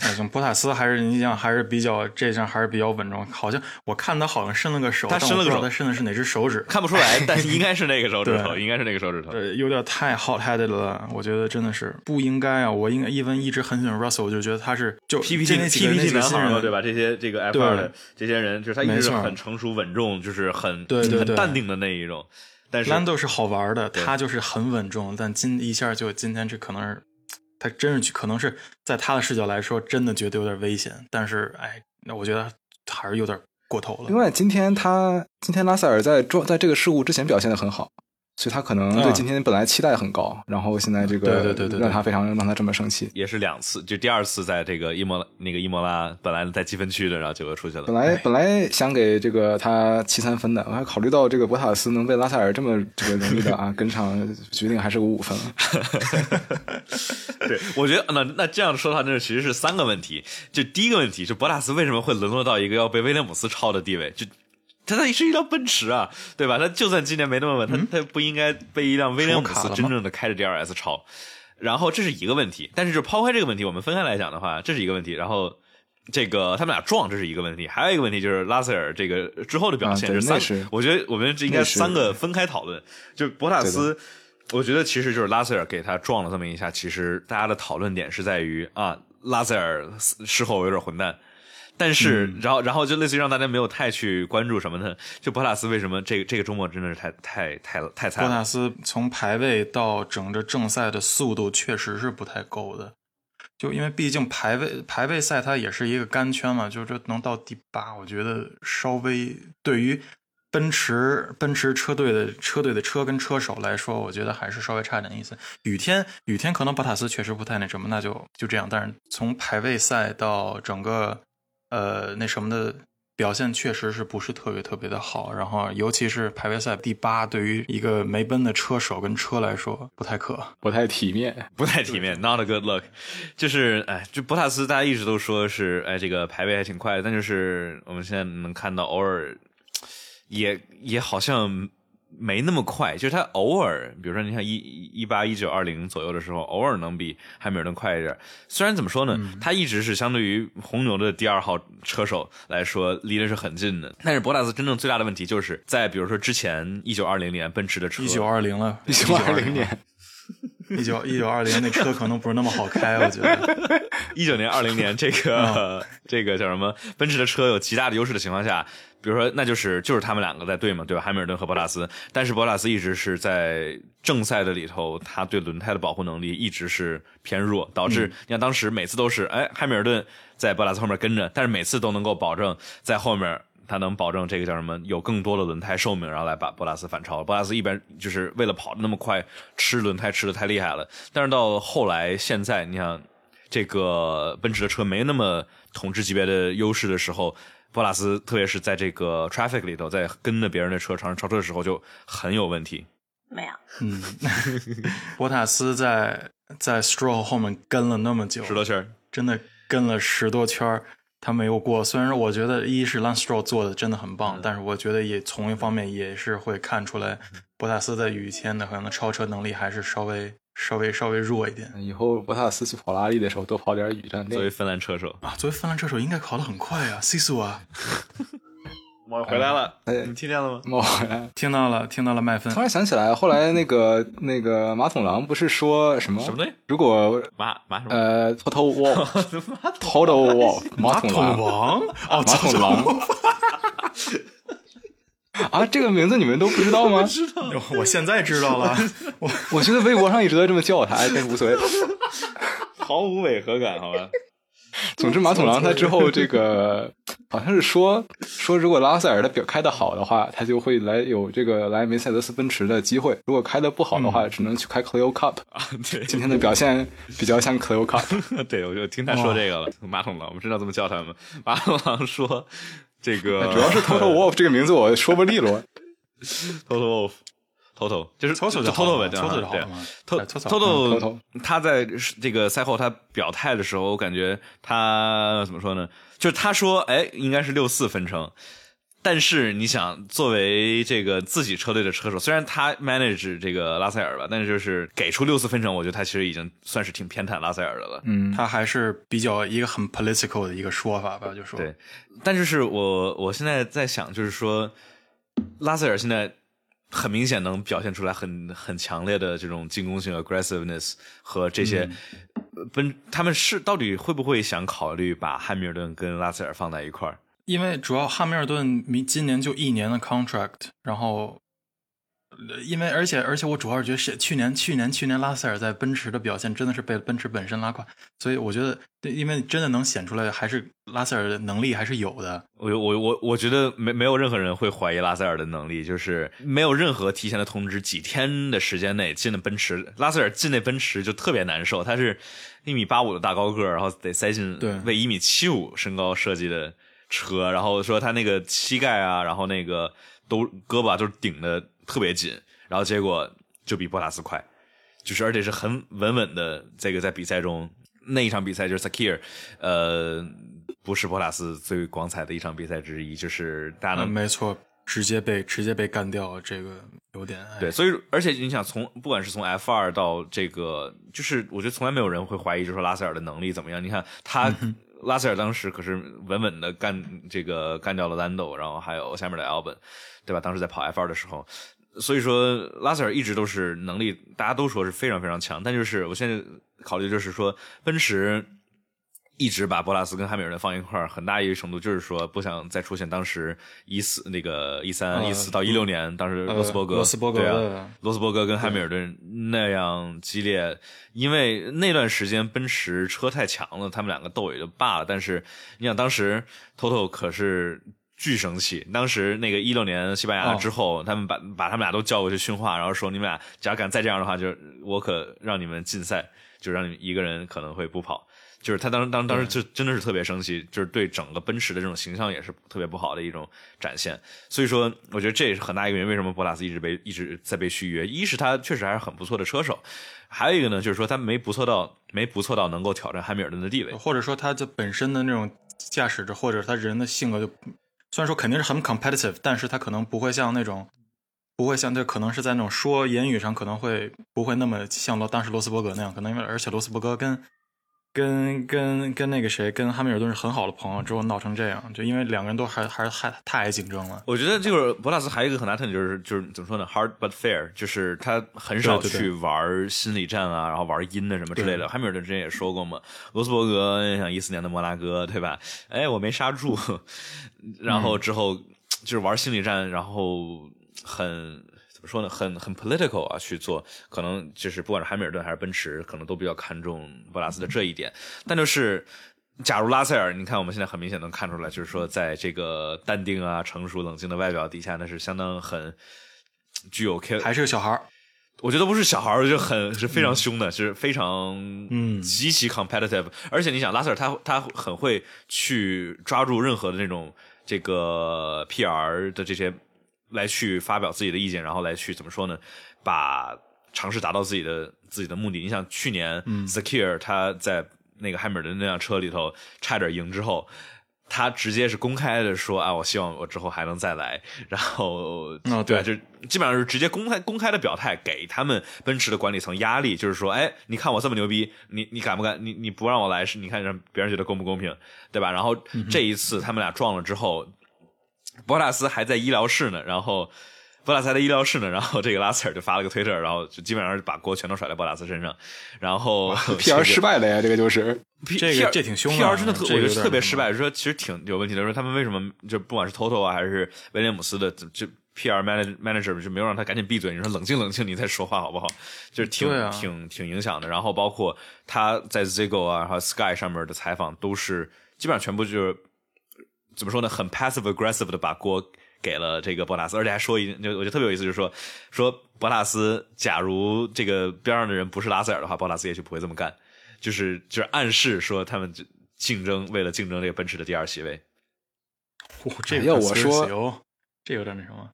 哎，像博塔斯还是你想还是比较这项还是比较稳重，好像我看他好像伸了个手，他伸了个手他伸的是哪只手指，看不出来，但是应该是那个手指头，(laughs) 对应该是那个手指头。对，有点太 hot headed 了，我觉得真的是不应该啊！我应该一文一直很喜欢 Russell，我就觉得他是就 PPT 这那几个那 PPT 几个新人男孩嘛，对吧？这些这个 F 对二的这些人，就是他一直很成熟稳重，就是很对对对很淡定的那一种。但是 Lando 是好玩的，他就是很稳重，但今一下就今天这可能是他真是去可能是在他的视角来说，真的觉得有点危险。但是哎，那我觉得还是有点过头了。另外今天他今天拉塞尔在撞在这个事故之前表现的很好，所以他可能对嗯今天本来期待很高，然后现在这个对对对对对让他非常让他这么生气。也是两次，就第二次在这个伊莫那个伊莫拉本来在积分区的，然后结果出去了。本来本来想给这个他七三分的，我还考虑到这个博塔斯能被拉塞尔这么这个容易的 (laughs) 啊跟上，决定还是五五分了。(laughs) 对，我觉得那那这样说的话，那其实是三个问题。就第一个问题，就博塔斯为什么会沦落到一个要被威廉姆斯超的地位？就他他是一辆奔驰啊，对吧？他就算今年没那么稳，他他不应该被一辆威廉姆斯真正的开着 DRS 超。然后这是一个问题，但是就抛开这个问题，我们分开来讲的话，这是一个问题。然后这个他们俩撞，这是一个问题，还有一个问题就是拉塞尔这个之后的表现，啊是三我觉得我们这应该三个分开讨论。就博塔斯，我觉得其实就是拉塞尔给他撞了这么一下，其实大家的讨论点是在于啊，拉塞尔事后有点混蛋。但是，嗯然后，然后就类似于让大家没有太去关注什么的？就博塔斯为什么这个这个周末真的是太太太太惨了？博塔斯从排位到整个正赛的速度确实是不太够的，就因为毕竟排位排位赛它也是一个干圈嘛，就这能到第八，我觉得稍微对于奔驰奔驰车队的车队的车跟车手来说，我觉得还是稍微差点意思。雨天雨天可能博塔斯确实不太那什么，那就就这样。但是从排位赛到整个呃那什么的表现确实是不是特别特别的好，然后尤其是排位赛第八，对于一个没奔的车手跟车来说不太可。不太体面。(laughs) 不太体面，not a good look。就是哎，就博塔斯，大家一直都说是哎，这个排位还挺快的，但就是我们现在能看到，偶尔也也好像没那么快。就是他偶尔，比如说你看一一八一九二零左右的时候，偶尔能比汉密尔顿快一点。虽然怎么说呢，他一直是相对于红牛的第二号车手来说离的是很近的，但是博塔斯真正最大的问题就是在比如说之前一九二零年奔驰的车一九二零了，一九二零年，一九一九二零那车可能不是那么好开，我觉得。(laughs) 一九年、二零年这个、这个叫什么？奔驰的车有极大的优势的情况下，比如说，那就是就是他们两个在对嘛，对吧？汉密尔顿和博塔斯，但是博塔斯一直是在正赛的里头，他对轮胎的保护能力一直是偏弱，导致你看当时每次都是哎，汉密尔顿在博塔斯后面跟着，但是每次都能够保证在后面。他能保证这个叫什么？有更多的轮胎寿命，然后来把博拉斯反超。博拉斯一般就是为了跑得那么快，吃轮胎吃的太厉害了。但是到后来，现在你想，这个奔驰的车没那么统治级别的优势的时候，博拉斯特别是在这个 traffic 里头，在跟着别人的车尝试超车的时候，就很有问题。没有，嗯，博塔斯在在 Stroll 后面跟了那么久，十多圈，真的跟了十多圈儿，他没有过。虽然说我觉得一是 Lance Stroll 做的真的很棒，但是我觉得也从一方面也是会看出来，博塔斯在雨天的可能超车能力还是稍微稍微稍微弱一点以后博塔斯去跑拉力的时候多跑点雨战作为芬兰车手，啊。作为芬兰车手，应该跑得很快啊，C 速啊！我回来了，哎你听见了吗？我回来。听到了，听到了，麦芬突然想起来，后来那个那个马桶狼不是说什么？什么东西？如果马马什么？呃，total wall，total (laughs) wall，马桶狼王哦，马桶狼 (laughs) 啊，这个名字你们都不知道吗？知道，我现在知道了，我我觉得微博上一直在这么叫他，哎，无所谓。毫无违和感，好吧？(laughs) 总之，马桶狼他之后这个好像是说 (laughs) 说，如果拉塞尔他表开的好的话，他就会来有这个来梅赛德斯奔驰的机会；如果开的不好的话，只能去开 Clio Cup。啊，对，今天的表现比较像 Clio Cup。(laughs) 对，我就听他说这个了。马桶狼，我们知道怎么叫他们。马桶狼说，这个主要是 Total Wolf 这个名字我说不利落。Toto 就是 Toto 就好 Toto 呗，Toto 就好对了嘛，Toto 哎，Toto Toto Toto 他在这个赛后他表态的时候，我感觉他怎么说呢？就是他说，哎，应该是六四分成。但是你想，作为这个自己车队的车手，虽然他 manage 这个拉塞尔吧，但是就是给出六四分成，我觉得他其实已经算是挺偏袒拉塞尔的了。嗯，他还是比较一个很 political 的一个说法吧，就说对，但就是我我现在在想，就是说，拉塞尔现在很明显能表现出来很很强烈的这种进攻性 aggressiveness 和这些呃奔、他们是到底会不会想考虑把汉密尔顿跟拉塞尔放在一块儿？因为主要汉密尔顿明今年就一年的 contract，然后，呃因为而且而且我主要是觉得是去年去年去年拉塞尔在奔驰的表现真的是被奔驰本身拉垮，所以我觉得，因为真的能显出来，还是拉塞尔的能力还是有的。我我我我觉得没没有任何人会怀疑拉塞尔的能力，就是没有任何提前的通知，几天的时间内进了奔驰，拉塞尔进那奔驰就特别难受，他是一米八五的大高个儿，然后得塞进对为一米七五身高设计的车，然后说他那个膝盖啊，然后那个都胳膊啊都顶的特别紧，然后结果就比博塔斯快，就是而且是很稳稳的这个在比赛中那一场比赛就是 Sakir，呃，不是博塔斯最光彩的一场比赛之一，就是大家嗯，能、没错，直接被直接被干掉，这个有点哎对，所以而且你想从不管是从 F 二到这个，就是我觉得从来没有人会怀疑，就是说拉塞尔的能力怎么样。你看他、拉塞尔当时可是稳稳的干这个干掉了兰斗，然后还有下面的 Albon，对吧？当时在跑 F 二的时候，所以说拉塞尔一直都是能力，大家都说是非常非常强。但就是我现在考虑就是说，奔驰一直把博拉斯跟汉密尔顿放一块儿，很大一个程度就是说不想再出现当时一四那个一三呃一四到一六年，当时罗斯伯格、呃罗斯伯格对啊罗斯伯格跟汉密尔顿那样激烈，因为那段时间奔驰车太强了，他们两个斗也就罢了。但是你想，当时 Toto 可是巨生气，当时那个一六年西班牙哦之后，他们把把他们俩都叫过去训话，然后说你们俩只要敢再这样的话，就是我可让你们禁赛，就让你们一个人可能会不跑。就是他当当当时就真的是特别生气，就是对整个奔驰的这种形象也是特别不好的一种展现。所以说，我觉得这也是很大一个原因，为什么博拉斯一直被一直在被续约。一是他确实还是很不错的车手，还有一个呢，就是说他没不错到没不错到能够挑战汉密尔顿的地位。或者说他这本身的那种驾驶者，或者他人的性格就，虽然说肯定是很 competitive，但是他可能不会像那种，不会像这可能是在那种说言语上可能会不会那么像罗当时罗斯伯格那样，可能因为而且罗斯伯格跟跟跟跟那个谁跟汉密尔顿是很好的朋友，之后闹成这样，就因为两个人都还还是还太爱竞争了。我觉得就是博拉斯还有一个很大特点，就是就是怎么说呢，hard but fair，就是他很少去玩心理战啊，然后玩阴的什么之类的。汉密尔顿之前也说过嘛，罗斯伯格像一四年的摩纳哥，对吧？哎，我没刹住，(laughs) 然后之后就是玩心理战，然后很。怎么说呢？很很 political 啊，去做，可能就是不管是汉密尔顿还是奔驰，可能都比较看重博拉斯的这一点。但就是，假如拉塞尔，你看我们现在很明显能看出来，就是说在这个淡定啊、成熟、冷静的外表底下，那是相当很具有 K，还是个小孩儿，我觉得不是小孩儿，就很是非常凶的，是非常嗯极其 competitive。而且你想，拉塞尔他他很会去抓住任何的那种这个 PR 的这些来去发表自己的意见，然后来去怎么说呢？把尝试达到自己的自己的目的。你想，去年，Secure 他在那个汉密尔顿那辆车里头差点赢之后。他直接是公开的说啊，我希望我之后还能再来，然后对啊，就基本上是直接公开公开的表态，给他们奔驰的管理层压力，就是说，哎，你看我这么牛逼，你你敢不敢？你你不让我来，是你看让别人觉得公不公平，对吧？然后这一次他们俩撞了之后，博塔斯还在医疗室呢，然后。博塔斯还在医疗室呢，然后这个拉塞尔就发了个推特，然后就基本上把锅全都甩在博塔斯身上，然后 (laughs) P R (laughs) 失败了呀，这个就是 P 这个这挺凶的，P R 真的特我觉得特别失败，说其实挺有问题的，说他们为什么就不管是 Toto 啊还是威廉姆斯的就 P R manager manager 就没有让他赶紧闭嘴，你说冷静冷静，你再说话好不好？就是挺挺挺影响的。然后包括他在 Zigo 啊和 Sky 上面的采访都是基本上全部就是怎么说呢，很 passive aggressive 的把锅。给了这个博纳斯，而且还说一，就我觉得特别有意思，就是说说博纳斯，假如这个边上的人不是拉塞尔的话，博纳斯也许不会这么干，就是就是暗示说他们竞争，为了竞争这个奔驰的第二席位。这要我说，这有点那什么？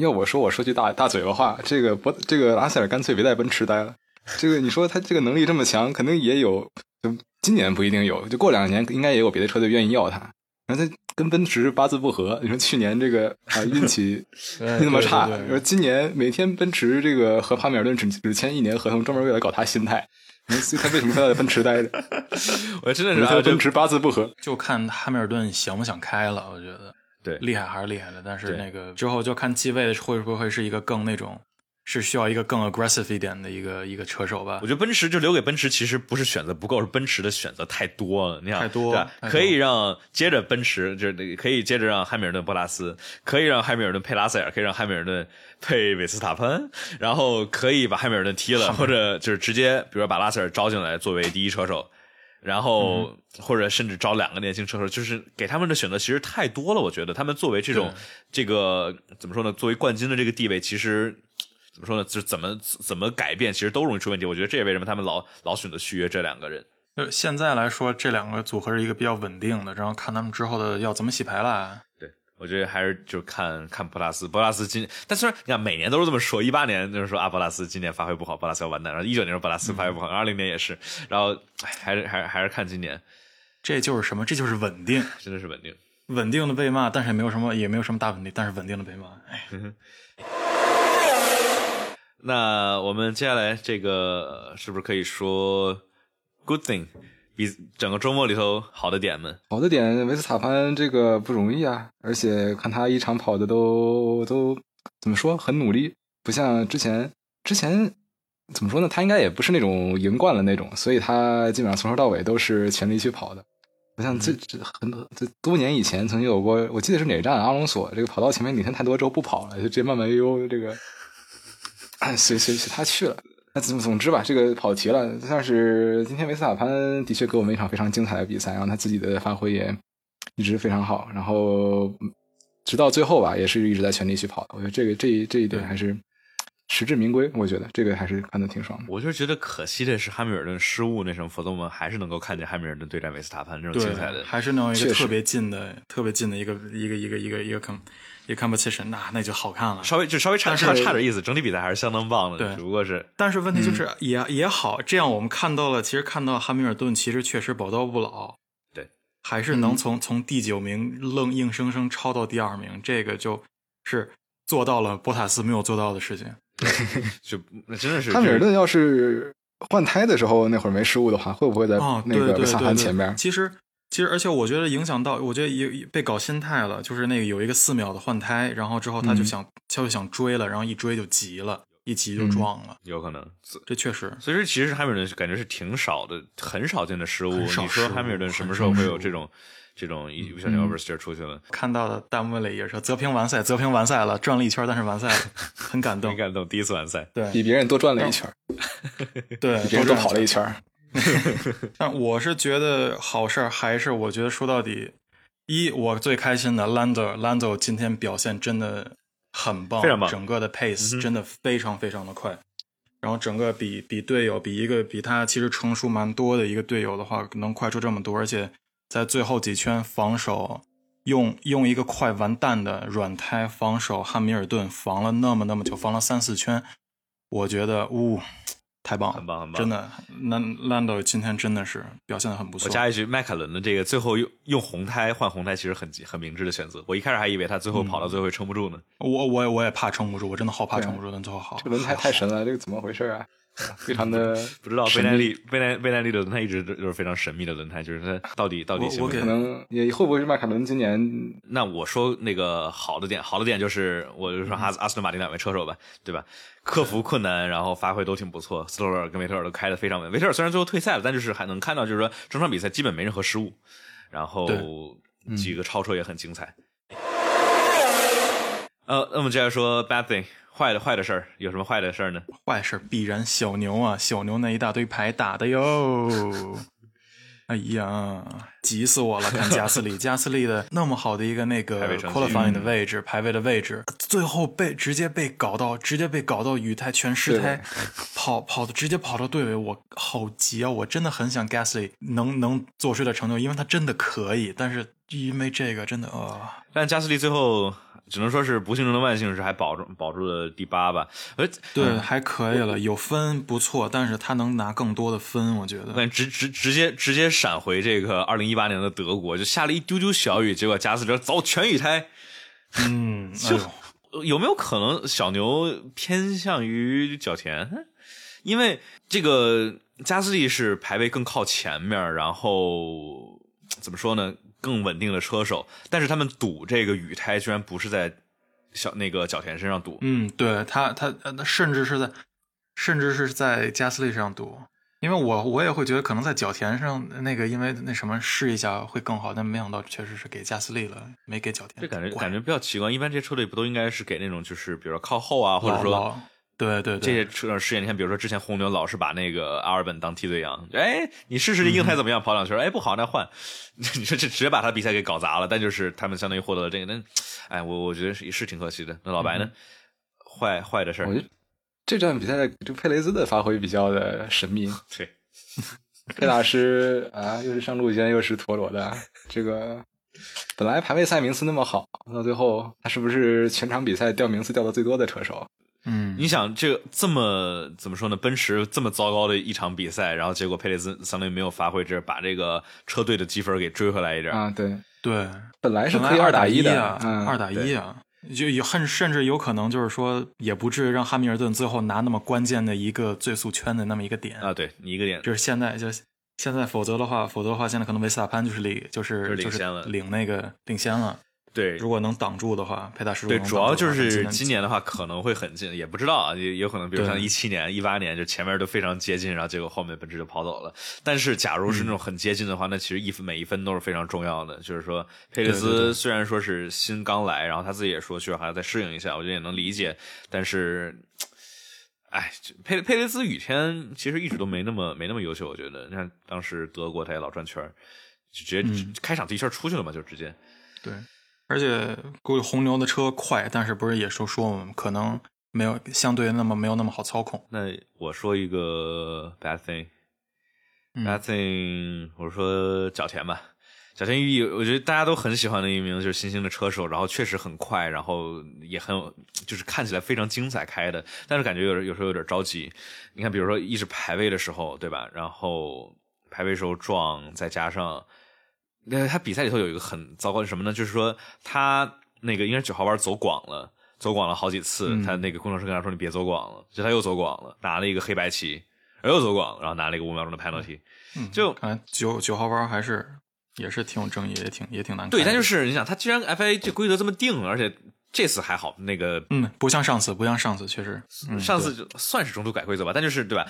要我说，我说句大大嘴巴话，这个博这个拉塞尔干脆别在奔驰待了。这个你说他这个能力这么强，肯定也有，就今年不一定有，就过两年应该也有别的车队愿意要他。然后他跟奔驰八字不合，你说去年这个啊运气 (laughs) 那么差，说今年每天奔驰这个和帕米尔顿只只签一年合同，专门为了搞他心态。所以他为什么要在奔驰待着？(laughs) 我真的是和奔驰八字不合，就看汉密尔顿想不想开了。我觉得对厉害还是厉害的，但是那个之后就看继位会不会是一个更那种。是需要一个更 aggressive 一点的一个一个车手吧？我觉得奔驰就留给奔驰，其实不是选择不够，是奔驰的选择太多了。你想，太多，可以让接着奔驰，就是可以接着让汉密尔顿、博拉斯，可以让汉密尔顿配拉塞尔，可以让汉密尔顿配韦斯塔潘，然后可以把汉密尔顿踢了，或者就是直接，比如说把拉塞尔招进来作为第一车手，然后或者甚至招两个年轻车手，就是给他们的选择其实太多了。我觉得他们作为这种这个怎么说呢？作为冠军的这个地位，其实。怎么说呢？就是怎么怎么改变，其实都容易出问题。我觉得这也为什么他们老老选择续约这两个人。就现在来说，这两个组合是一个比较稳定的，然后看他们之后的要怎么洗牌了。对，我觉得还是就看看博拉斯。博拉斯今，但虽然你看每年都是这么说，一八年就是说啊，博拉斯今年发挥不好，博拉斯要完蛋。然后一九年说博拉斯发挥不好，二零年也是。然后还是还是还是看今年。这就是什么？这就是稳定，真的是稳定。稳定的被骂，但是也没有什么，也没有什么大问题，但是稳定的被骂。哎。那我们接下来这个是不是可以说 good thing 比整个周末里头好的点们？好的点，维斯塔潘这个不容易啊，而且看他一场跑的都都怎么说很努力，不像之前之前怎么说呢？他应该也不是那种赢惯了那种，所以他基本上从头到尾都是全力去跑的。不像这这很多这多年以前曾经有过，我记得是哪站阿隆索这个跑到前面领先太多之后不跑了，就直接慢慢悠这个。随随随他去了，那总总之吧，这个跑题了。但是今天维斯塔潘的确给我们一场非常精彩的比赛，然后他自己的发挥也一直非常好，然后直到最后吧，也是一直在全力去跑的。我觉得这个这这一点还是实至名归。我觉得这个还是看的挺爽的。我就觉得可惜的是汉密尔顿失误那什么，否则我们还是能够看见汉密尔顿对战维斯塔潘这种精彩的，还是能有一个特别近的、特别近的一个一个一个一个一个坑。一 competition，那那就好看了，稍微就稍微差差差点意思，整体比赛还是相当棒的。对，只不过是，但是问题就是也也好，这样我们看到了，其实看到汉密尔顿其实确实宝刀不老，对，还是能从从第九名愣硬生生超到第二名，这个就是做到了博塔斯没有做到的事情。(laughs) 就那真的是汉密尔顿要是换胎的时候那会儿没失误的话，会不会在那个萨潘前面？其实。其实，而且我觉得影响到，我觉得也被搞心态了。就是那个有一个四秒的换胎，然后之后他就想，他就想追了，然后一追就急了，一急就撞了。有可能，这确实。所以说，其实汉密尔顿感觉是挺少的，很少见的失误。你说汉密尔顿什么时候会有这种这种一不小心 oversteer 出去了？看到的弹幕里也说泽平完赛，泽平完赛了，转了一圈，但是完赛了，很感动，很感动，第一次完赛，对比别人多转了一圈，对，比别人多跑了一圈。(laughs) 但我是觉得好事儿，还是我觉得说到底，一我最开心的 Lando Lando 今天表现真的很棒，非常棒，整个的 pace 真的非常非常的快，然后整个比比队友比一个比他其实成熟蛮多的一个队友的话，能快出这么多，而且在最后几圈防守用用一个快完蛋的软胎防守汉密尔顿防了那么那么久，防了三四圈，我觉得呜。太棒了，很棒很棒真的。那 Lando 今天真的是表现的很不错。我加一句，迈凯伦的这个最后用用红胎换红胎，其实很很明智的选择。我一开始还以为他最后跑到最后会撑不住呢。我我我也怕撑不住，我真的好怕撑不住，但最后好。这轮胎太神了，这个怎么回事啊？(laughs) 非常的 (laughs) 不知道贝耐力贝耐贝耐力的轮胎一直都是非常神秘的轮胎，就是它到底到底行不行？可能也会不会是迈凯伦今年？那我说那个好的点，好的点就是我就说阿阿斯顿马丁两位车手吧，对吧？克服困难，然后发挥都挺不错。斯托尔跟维特尔都开的非常稳。维特尔虽然最后退赛了，但就是还能看到，就是说整场比赛基本没任何失误，然后几个超车也很精彩。呃，那么接下来说 bad thing。坏的坏的事儿有什么坏的事儿呢？坏事必然小牛啊，小牛那一大堆牌打的哟。(laughs) 哎呀，急死我了！看 (laughs) 加斯利，加斯利的那么好的一个那个 qualifying 的位置，排位的位置，最后被直接被搞到，直接被搞到雨胎全湿胎，跑跑的直接跑到队尾，我好急啊！我真的很想 Gasly 能能做出点成就，因为他真的可以，但是因为这个真的呃，但加斯利最后。只能说是不幸中的万幸，是还保住保住了第八吧。呃，对，还可以了，有分不错，但是他能拿更多的分，我觉得。但直直直接直接闪回这个二零一八年的德国，就下了一丢丢小雨，结果加斯利遭全雨胎。嗯，(laughs) 就有没有可能小牛偏向于角田？因为这个加斯利是排位更靠前面，然后怎么说呢？更稳定的车手，但是他们赌这个雨胎居然不是在小那个角田身上赌。嗯，对他，他甚至是在，甚至是在加斯利上赌。因为我我也会觉得可能在角田上那个，因为那什么试一下会更好，但没想到确实是给加斯利了，没给角田。这感觉感觉比较奇怪，一般这些车队不都应该是给那种就是比如说靠后啊，或者说。对对，这些车试验，你看，比如说之前红牛老是把那个阿尔本当替罪羊，哎，你试试这硬胎怎么样？跑两圈，哎，不好，那换。(laughs) 你说这直接把他比赛给搞砸了，但就是他们相当于获得了这个，那，哎，我我觉得是是挺可惜的。那老白呢？坏坏的事儿，我觉得这场比赛这佩雷兹的发挥比较的神秘。(laughs) 对，佩大师啊，又是上路肩，又是陀螺的，这个本来排位赛名次那么好，到最后他是不是全场比赛掉名次掉的最多的车手？嗯，你想这这么怎么说呢？奔驰这么糟糕的一场比赛，然后结果佩雷兹相当于没有发挥，这把这个车队的积分给追回来一点啊。对对，本来是可以二打一的，二打一啊，就有很甚至有可能就是说，也不至于让汉密尔顿最后拿那么关键的一个最速圈的那么一个点啊。对你一个点，就是现在就现在，否则的话，否则的话，现在可能维斯塔潘就是领就是领先了，领那个领先了。对，如果能挡住的话，佩大师对，主要就是今年的话可能会很近，也不知道啊，也有可能，比如像一七年、一八年，就前面都非常接近，然后结果后面奔驰就跑走了。但是，假如是那种很接近的话，那其实一分每一分都是非常重要的。就是说，佩雷斯虽然说是新刚来，然后他自己也说需要还要再适应一下，我觉得也能理解。但是，哎，佩佩雷斯雨天其实一直都没那么没那么优秀，我觉得。你看当时德国他也老转圈就直接开场第一圈出去了嘛，就直接对。而且估计红牛的车快，但是不是也说说我们，可能没有相对那么没有那么好操控。那我说一个 bad thing，bad thing，我说角田吧，角田裕，我觉得大家都很喜欢的一名就是新兴的车手，然后确实很快，然后也很有，就是看起来非常精彩开的，但是感觉有有时候有点着急。你看，比如说一直排位的时候，对吧？然后排位时候撞，再加上。那他比赛里头有一个很糟糕的什么呢？就是说他那个应该是九号弯走广了，走广了好几次。他那个工程师跟他说：“你别走广了。”就他又走广了，拿了一个黑白旗，又走广了，然后拿了一个五秒钟的 penalty。就看九九号弯还是也是挺有争议，也挺也挺难看。对，但就是你想，他既然 FIA 这规则这么定了，而且这次还好，那个嗯，不像上次，不像上次，确实上次就算是中途改规则吧，但就是对吧？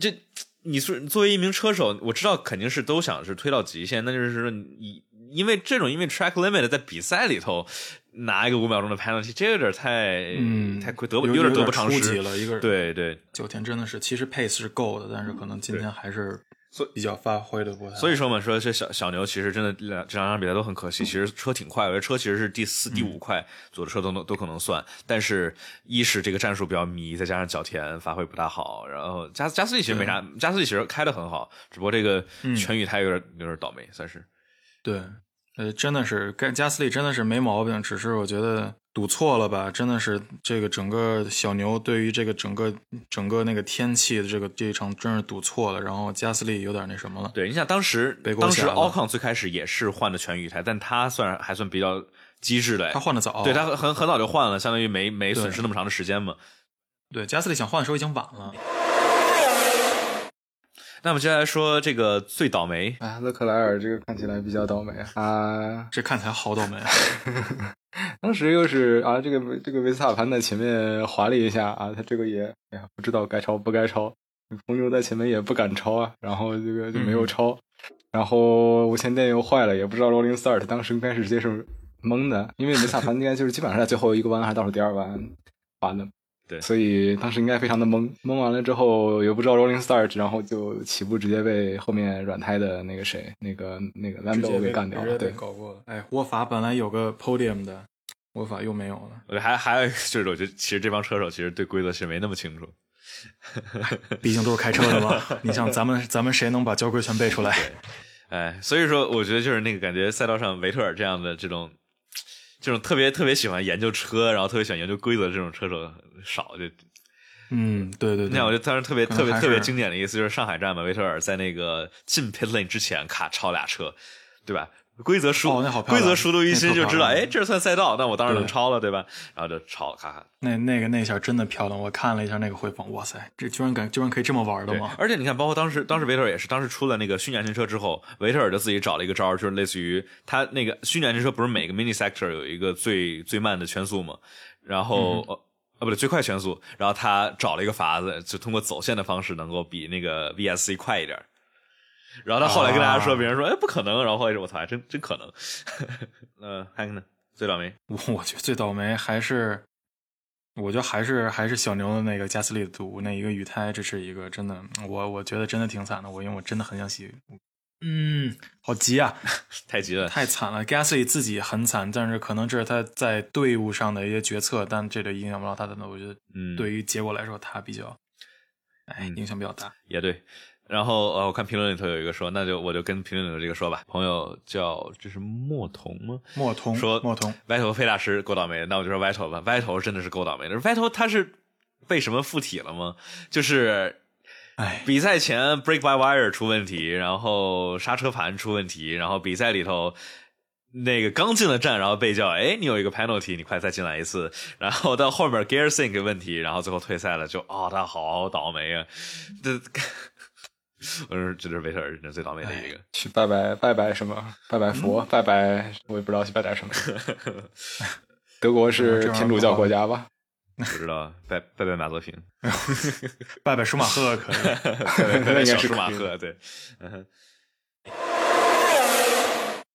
这。你是作为一名车手，我知道肯定是都想是推到极限，那就是说你因为这种因为 track limit 在比赛里头拿一个五秒钟的 penalty，这有点太嗯太亏得有点得不偿失了。一个对对，九天真的是其实 pace 是够的，但是可能今天还是。所以比较发挥的不太，所以说嘛，说这小小牛其实真的两这两场比赛都很可惜。其实车挺快，我觉得车其实是第四、第五快，左的车都能都可能算。但是一是这个战术比较迷，再加上角田发挥不大好，然后加加斯利其实没啥，加斯利其实开的很好，只不过这个全雨胎有点有点倒霉，算是。对，呃，真的是，加加斯利真的是没毛病，只是我觉得赌错了吧？真的是这个整个小牛对于这个整个整个那个天气的这个这一场真是赌错了，然后加斯利有点那什么了。对，你想当时当时奥康最开始也是换的全雨台，但他算还算比较机智的，他换的早，对他很很很早就换了，相当于没没损失那么长的时间嘛。对加斯利想换的时候已经晚了。那我们接下来说这个最倒霉，啊，勒克莱尔这个看起来比较倒霉啊。(laughs) 这看起来好倒霉。(laughs) 当时又是啊，这个这个维斯塔潘在前面滑了一下啊，他这个也哎呀不知道该超不该超，红牛在前面也不敢超啊，然后这个就没有超，然后无线电又坏了，也不知道 rolling start，当时应该是接受懵的，因为维斯塔潘应该就是基本上在最后一个弯还是倒数第二弯滑的。对所以当时应该非常的懵，懵完了之后也不知道 rolling start，然后就起步直接被后面软胎的那个谁，那个那个直 Lando 给干掉了。对搞过了。哎，沃法本来有个 podium 的，沃法又没有了。我觉得还还有一个就是，我觉得其实这帮车手其实对规则是没那么清楚。(laughs) 毕竟都是开车的嘛。(laughs) 你像咱们咱们谁能把交规全背出来？哎，所以说我觉得就是那个感觉，赛道上维特尔这样的这种这种特别特别喜欢研究车，然后特别喜欢研究规则的这种车手少。就嗯，对对对。那我觉得当时特别特别特别经典的一次就是上海站嘛，维特尔在那个进 pit lane 之前卡超俩车，对吧？规则熟哦那好规则熟读于心就知道，那特漂亮哎，这算赛道，那我当然能超了，对吧？然后就超，咔咔。那那个那下真的漂亮，我看了一下那个回放，哇塞，这居然敢居然可以这么玩的吗，？而且你看，包括当时当时维特尔也是，当时出了那个虚拟安全车之后，维特尔就自己找了一个招，就是类似于他那个虚拟安全车不是每个 mini sector 有一个最最慢的圈速嘛，然后、呃呃不对最快圈速，然后他找了一个法子，就通过走线的方式能够比那个 VSC 快一点儿。然后他后来跟大家说，啊别人说哎不可能，然后后来说我操还真真可能。(laughs) 呃，还有呢，最倒霉我我觉得最倒霉还是，我觉得还是还是小牛的那个加斯利的赌那一个雨胎，这是一个真的，我我觉得真的挺惨的。我因为我真的很想洗，嗯，好急啊，(laughs) 太急了，太惨了。Gasly 自己很惨，但是可能这是他在队伍上的一些决策，但这个影响不到他的。我觉得嗯，对于结果来说，他比较，哎，嗯影响比较大。也对。然后呃，我看评论里头有一个说，那就我就跟评论里头这个说吧。朋友叫这是莫童吗？莫童说莫童，歪头费大师够倒霉的，那我就说歪头吧。歪头真的是够倒霉的。歪头他是被什么附体了吗？就是哎，比赛前 brake by wire 出问题，然后刹车盘出问题，然后比赛里头那个刚进了站，然后被叫，哎，你有一个 penalty，你快再进来一次。然后到后面 gear sync 问题，然后最后退赛了，就哦，他好倒霉啊！(laughs) 这，(laughs) 我说这是维特尔人最倒霉的一个。去拜拜拜拜什么？拜拜佛，拜拜我也不知道去拜点什么。(laughs) 德国是天主教国家吧？不知道，拜拜拜马泽平，(laughs) 拜拜舒马赫可以。拜拜小舒马赫，对。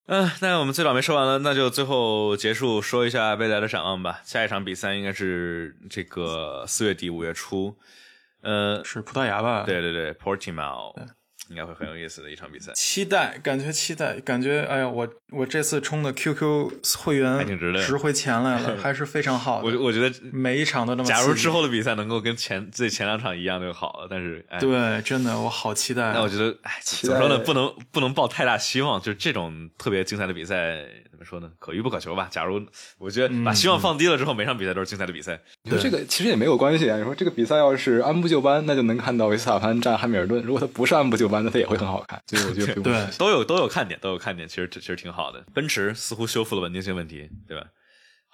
嗯，那我们最早没说完了，那就最后结束说一下未来的展望吧。下一场比赛应该是这个四月底五月初，呃，是葡萄牙吧？对对对，Portimao 应该会很有意思的一场比赛。期待，感觉期待，感觉哎呀，我我这次充的 QQ 会员还挺值的值回钱来了，(laughs) 还是非常好的。我我觉得，每一场都那么。假如之后的比赛能够跟前最前两场一样就好了，但是哎，对，真的我好期待。那我觉得，哎，怎么说呢？不能不能抱太大希望，就是这种特别精彩的比赛，说呢？可遇不可求吧。假如我觉得把希望放低了之后，每场比赛都是精彩的比赛。你说这个其实也没有关系啊。你说这个比赛要是按部就班，那就能看到维斯塔潘战汉密尔顿；如果他不是按部就班，那他也会很好看。所以我觉得对都有都有看点，都有看点，其实其实挺好的。奔驰似乎修复了稳定性问题，对吧？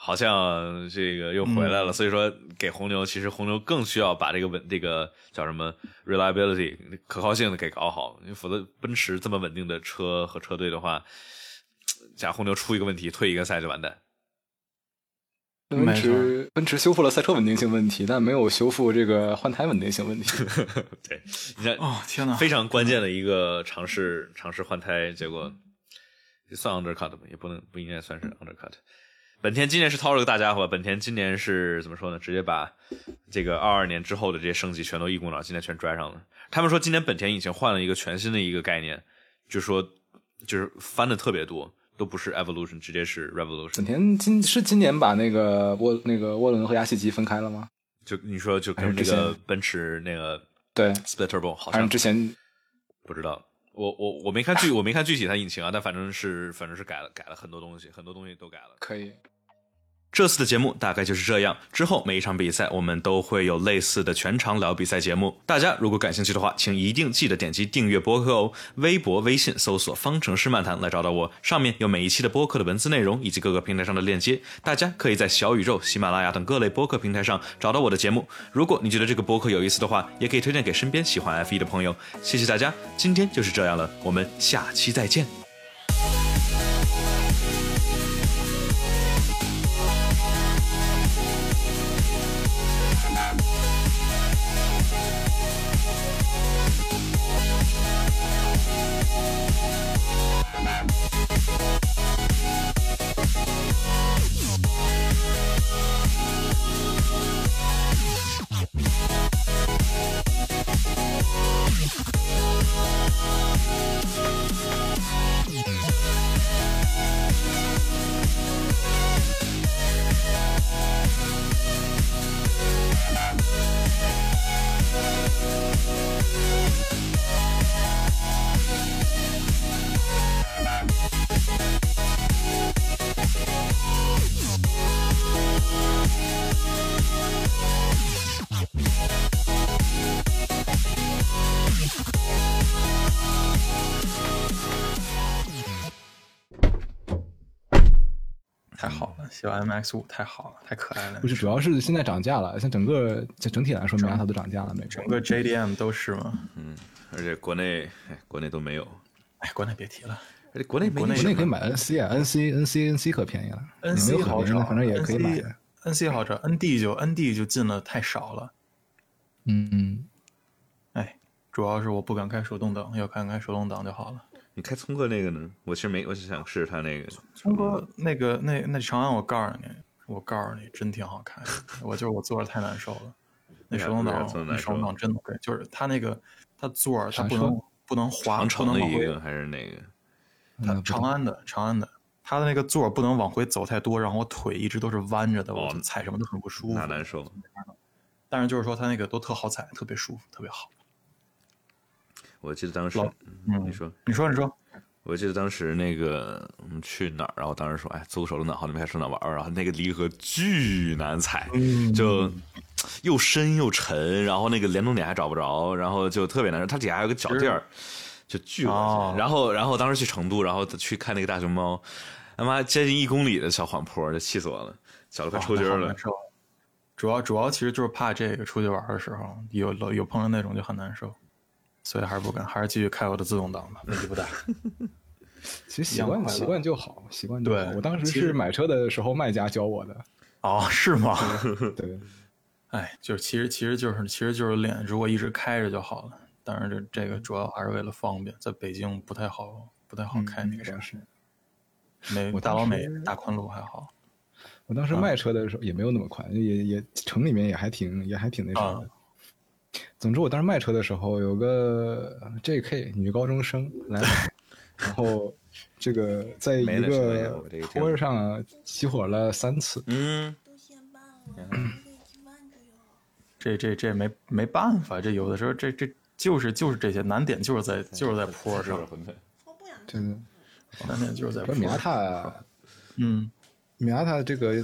好像这个又回来了，所以说给红牛，其实红牛更需要把这个稳这个叫什么 reliability 可靠性的给搞好，因为否则奔驰这么稳定的车和车队的话，假红牛出一个问题，退一个赛就完蛋。奔驰奔驰修复了赛车稳定性问题，但没有修复这个换胎稳定性问题。(laughs) 对，你看，哦天哪，非常关键的一个尝试尝试换胎，结果算 undercut 吧，也不能不应该算是 undercut。本田今年是掏了个大家伙，本田今年是怎么说呢？直接把这个二二年之后的这些升级全都一股脑今年全拽上了。他们说今年本田已经换了一个全新的一个概念，就说就是翻的特别多，都不是 evolution，直接是 revolution 本。田今是今年把那个涡那个涡轮和压气机分开了吗？就你说就跟那个奔驰那个对，split turbo 好还像之前不知道，我我我没看具我没看具体它引擎啊，但反正是反正是改了改了很多东西，很多东西都改了。可以。这次的节目大概就是这样，之后每一场比赛我们都会有类似的全场聊比赛节目。大家如果感兴趣的话，请一定记得点击订阅播客哦。微博、微信搜索“方程式漫谈”来找到我，上面有每一期的播客的文字内容以及各个平台上的链接。大家可以在小宇宙、喜马拉雅等各类播客平台上找到我的节目。如果你觉得这个播客有意思的话，也可以推荐给身边喜欢 F 1的朋友。谢谢大家，今天就是这样了，我们下期再见。好了，小 MX 五太好了，太可爱了。不是，主要是现在涨价了，像整个这整体来说，米亚塔都涨价了，每整个 JDM 都是嘛？嗯，而且国内，哎，国内都没有。哎，国内别提了，而且国内国内国内可以买 NC 啊，NC NC NC 可便宜了 NC 没有好找便宜的，反正也可以买。NC NC 好找，ND 就 ND 就进了太少了。嗯嗯，哎，主要是我不敢开手动挡，要敢开手动挡就好了。你开聪哥那个呢？我其实没，我是想试试他那个。聪哥那个那那长安，我告诉你，我告诉你，真挺好看的。我就是我坐着太难受了，(laughs) 那手动挡那手动挡真的贵，就是他那个他座儿它不能不能滑，长不能往回城的一个还是哪个？它嗯长安的长安的，它的那个座儿不能往回走太多，然后我腿一直都是弯着的，我哦踩什么都很不舒服那。难受。但是就是说他那个都特好踩，特别舒服，特别好。我记得当时，嗯，你说，你说你说，我记得当时那个我们去哪儿，然后当时说，哎，租个手动挡，好久没开手动挡玩儿，然后那个离合巨难踩，嗯就又深又沉，然后那个联动点还找不着，然后就特别难受。它底下还有个脚垫儿，就巨恶哦心。然后，然后当时去成都，然后去看那个大熊猫，他妈接近一公里的小缓坡，就气死我了，脚都快抽筋儿了。主要主要其实就是怕这个出去玩的时候有有碰上那种就很难受，所以还是不敢，还是继续开我的自动挡吧，问题不大。(laughs) 其实习惯习惯就好，习惯就好。对我当时是买车的时候卖家教我的，哦，是吗？对，(laughs) 哎，就是其实其实就是其实就是练，如果一直开着就好了。当然这这个主要还是为了方便，在北京不太好不太好开那个啥主要，是美我大老美大宽路还好。我当时卖车的时候也没有那么快，也也城里面也还挺也还挺那啥的。啊总之，我当时卖车的时候有个 J.K. 女高中生来买，(laughs) 然后这个在一个坡上起火了三次。嗯。(clears throat) 这这这没没办法，这有的时候这这就是就是这些难点就是在就是在坡上，混沌。我不想这个难点就是在米亚。塔，嗯，米亚塔这个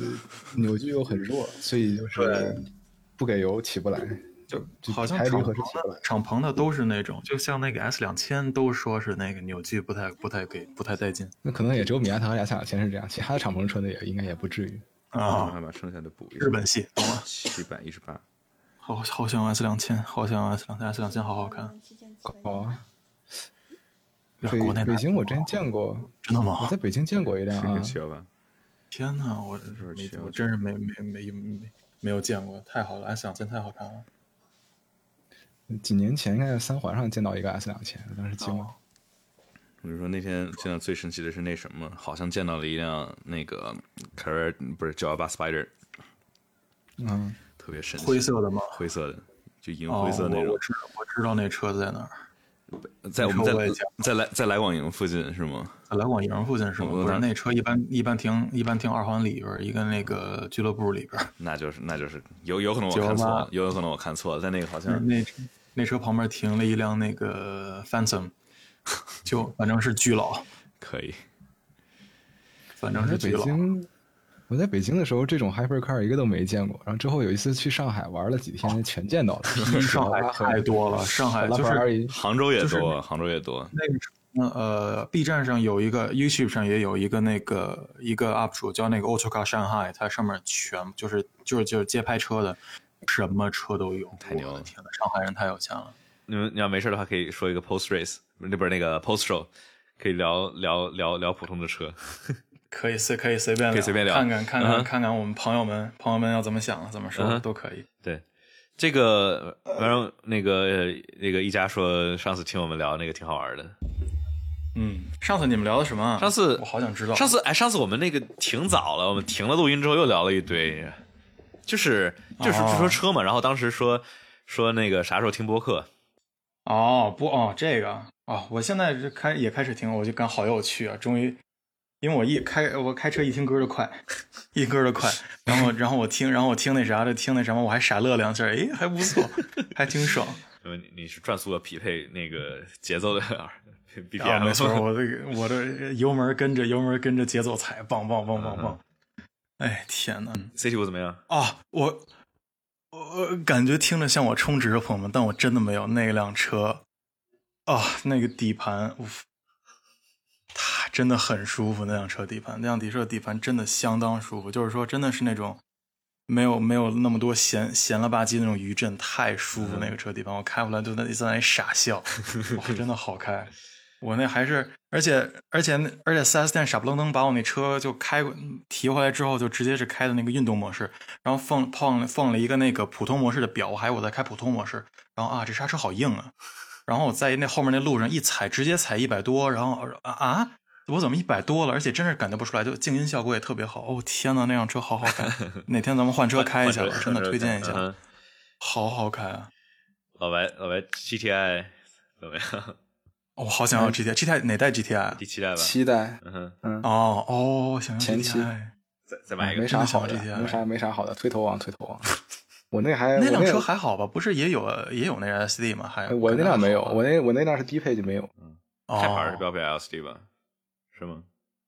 扭矩又很弱，所以就是不给油起不来。就就好像敞篷的敞篷的都是那种，就像那个 S 两千都说是那个扭矩不太不太给不太带劲那可能也只有米亚塔和亚夏两千是这样，其他的敞篷车的也应该也不至于。啊。还把剩下的补一下。日本系懂了，七百一十八，好好像 S 两千，好像 S 两千 S 两千好好看。哦，呀北国内北京我之前见过，真的吗我在？北京见过一辆是个啊，七幺八。天哪，我没是是我真是没没没没没有见过，太好了，S 两千太好看了。几年前应该在三环上见到一个 S 两千，当时惊了。我就说那天见到最神奇的是那什么，好像见到了一辆那个 Carrera 不是九幺八 Spider，嗯，特别神奇，灰色的吗？灰色的，就银哦，灰色那种我我，知道我知道那车子在哪儿，在我们在在来在来广营附近是吗？在来广营附近是吗？不是，那车一般一般停一般停二环里边儿，一个那个俱乐部里边儿。那就是那就是有有可能我看错了有有可能我看错了，在那个好那像那那车旁边停了一辆那个 Phantom，就反正是巨老，可以。反正是巨老。北京，我在北京的时候，这种 hypercar 一个都没见过。然后之后有一次去上海玩了几天，全见到了。(laughs) 上海太多了，上海就是杭州也多，杭州也多。那个嗯呃，B 站上有一个，YouTube 上也有一个那个一个 UP 主叫那个 Autocar Shanghai，它上面全就是就是就是街拍车的，什么车都有，太牛了的天呐，上海人太有钱了。你们你要没事的话，可以说一个 post race，那不是那个 post show，可以聊聊聊聊普通的车。(laughs) 可以随可以随便可以随便聊看看看嗯看看看我们朋友们朋友们要怎么想怎么说嗯都可以。对，这个反正那个呃那个一家说上次听我们聊那个挺好玩的。嗯，上次你们聊的什么啊？上次我好想知道。上次哎，上次我们那个挺早了，我们停了录音之后又聊了一堆，就是就是哦就说车嘛，然后当时说说那个啥时候听播客，哦不哦这个哦，我现在就开也开始听，我就感好有趣啊！终于，因为我一开我开车一听歌就快，(laughs) 一听歌就快，然后然后我听然后我听那啥的听那什么，我还傻乐两下，哎还不错，(laughs) 还挺爽。因为你你是转速的匹配那个节奏的 (laughs) BPM，、啊，没错，我这个我的油门跟着油门跟着节奏踩，棒棒棒棒棒！哎天呐，C T 五怎么样？啊，我我感觉听着像我充值的朋友们，但我真的没有那辆车啊，那个底盘，呜它真的很舒服。那辆车底盘，那辆底车底盘真的相当舒服，就是说真的是那种没有没有那么多闲闲了吧唧那种余震，太舒服。那个车底盘，我开回来就在在那里傻笑，哇，真的好开。我那还是，而且而且而且四 S 店傻不愣登把我那车就开过提回来之后，就直接是开的那个运动模式，然后放放放了一个那个普通模式的表，还有我在开普通模式，然后啊这刹车好硬啊，(laughs) 然后我在那后面那路上一踩，直接踩一百多，然后啊啊我怎么一百多了？而且真是感觉不出来，就静音效果也特别好。哦天呐，那辆车好好开，(laughs) 哪天咱们换车开一下吧，真的推荐一下，嗯好好开啊！老白老白 G T I 怎么样？我、好想要 GTI，GTI 哪代 GTI？啊第七代吧。七代，嗯哼，嗯，哦哦，想要前期。再再买一个没啥好的没啥没啥好的，推头王推头王。(laughs) 我那还那辆车还好吧？不是也有也有那 SD 吗？还哎我那辆没有，我那那我那辆是低配就没有钛牌是哦标配 L S D 吧？是吗？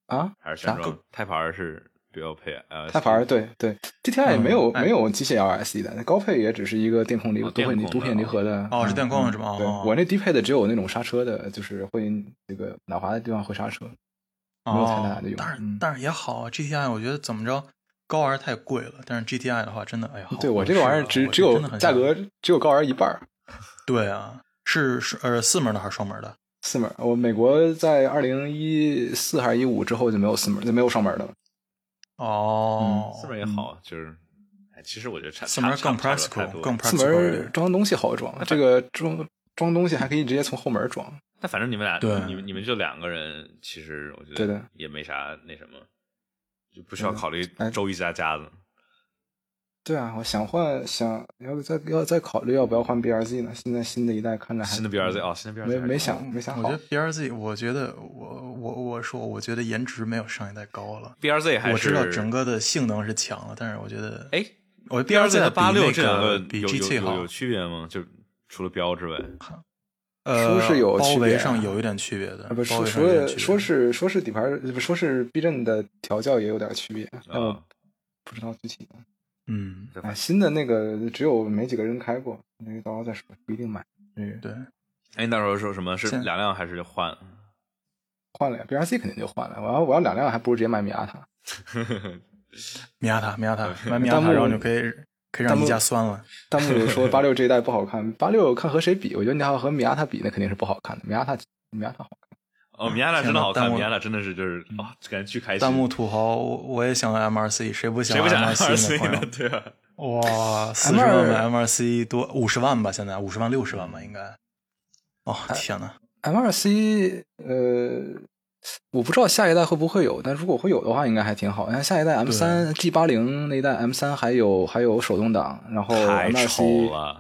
啊。还是原装？钛牌是标配 L 它反而对对，GTI 也没有哎没有机械 LSD 的，那高配也只是一个电控离哦多片电控的多片离合的。哦是嗯电控是吧对哦我那低配的只有那种刹车的，就是会这个打滑的地方会刹车。没有太大的用但是嗯但是也好啊，GTI 我觉得怎么着高 R 太贵了，但是 GTI 的话真的哎呀，对我这个玩意儿只只有价格只有高 R 一半儿，(laughs) 对啊，是是呃四门的还是双门的？四门。我美国在二零一四还是一五之后就没有四门，就没有双门的了。哦，四门也好，就是，哎，其实我觉得差四门更 practical，多更四门 practical。装东西好装，这个装装东西还可以直接从后门装。那反正你们俩，对你们你们就两个人，其实我觉得对的也没啥那什么，就不需要嗯考虑哎周一加家的。对啊，我想换，想要再要再考虑要不要换 BRZ 呢？现在新的一代看着还新的 BRZ 哦，新的 BRZ 没没想没想好我觉得。BRZ，我觉得我我我说，我觉得颜值没有上一代高了。BRZ 还是我知道整个的性能是强了，但是我觉得，哎我觉得 BRZ 和八六这两个个比有 GT 好有有有，区别吗？就除了标之外，(laughs) 呃，说是有包区别上有一点区别的，啊，不是包说是说是底盘，不说是避震的调教也有点区别，但我啊，不知道具体的。嗯，哎，新的那个只有没几个人开过，那个到时候再说，不一定买。嗯，对，哎，你到时候说什么是两辆还是换？换了呀，BRC 肯定就换了。我要我要两辆，还不如直接买米亚塔。米亚塔，米亚塔，(laughs) 买米亚塔，然后就可以可以让弹幕一加酸了。弹幕里说 (laughs) 八六这一代不好看，八六看和谁比？我觉得你要和米亚塔比，那肯定是不好看的。米亚塔米亚塔好看。哦，米亚塔真的好看，米亚塔真的是就是嗯啊，感觉巨开心。弹幕土豪，我我也想 MRC，谁不想谁不想 MRC 呢？RC 呢？对啊，哇，四十万买 MRC 多五十万吧？现在五十万六十万吧？应该。哦天呐，MRC 呃，我不知道下一代会不会有，但如果会有的话，应该还挺好。像下一代 M 三 G 八零那一代 M 三还有还有手动挡，然后太丑 MRC。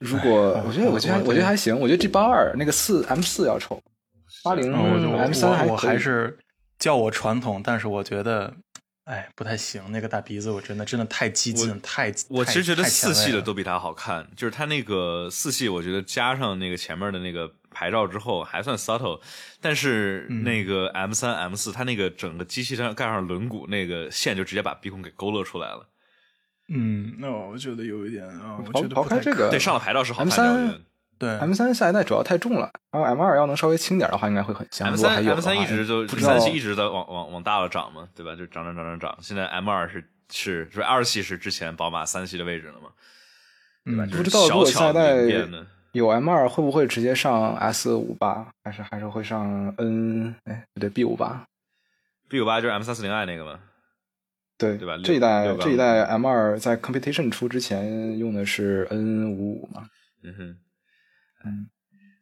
如果哎我觉得我觉得我我觉得还行，我觉得 G 八二那个四 M 四要丑，八零嗯我我 M 三还我还是叫我传统，但是我觉得，哎，不太行。那个大鼻子，我真的真的太激进，太我其实觉得四系的都比它好看，就是它那个四系，我觉得加上那个前面的那个牌照之后还算 subtle，但是嗯那个 M 三 M 四它那个整个机器上盖上轮毂那个线就直接把鼻孔给勾勒出来了。嗯，那我觉得有一点啊，我觉得不太这个对，上了牌照是好看的。对 M 三下一代主要太重了，然后 M 二要能稍微轻点的话，应该会很香。M 三 M 三一直就不知道三系一直在往往往大了涨嘛，对吧？就涨涨涨涨涨。现在 M 二是是就是二系是之前宝马三系的位置了嘛，对吧？嗯不知道如果下一代。有 M 二会不会直接上 S 五八，还是还是会上 N 哎不对 B 五八？B 五八就是 M 三四零 i 那个嘛，对对吧这一代这一代 M 二在 Competition 出之前用的是 N 五五嘛？嗯哼，嗯，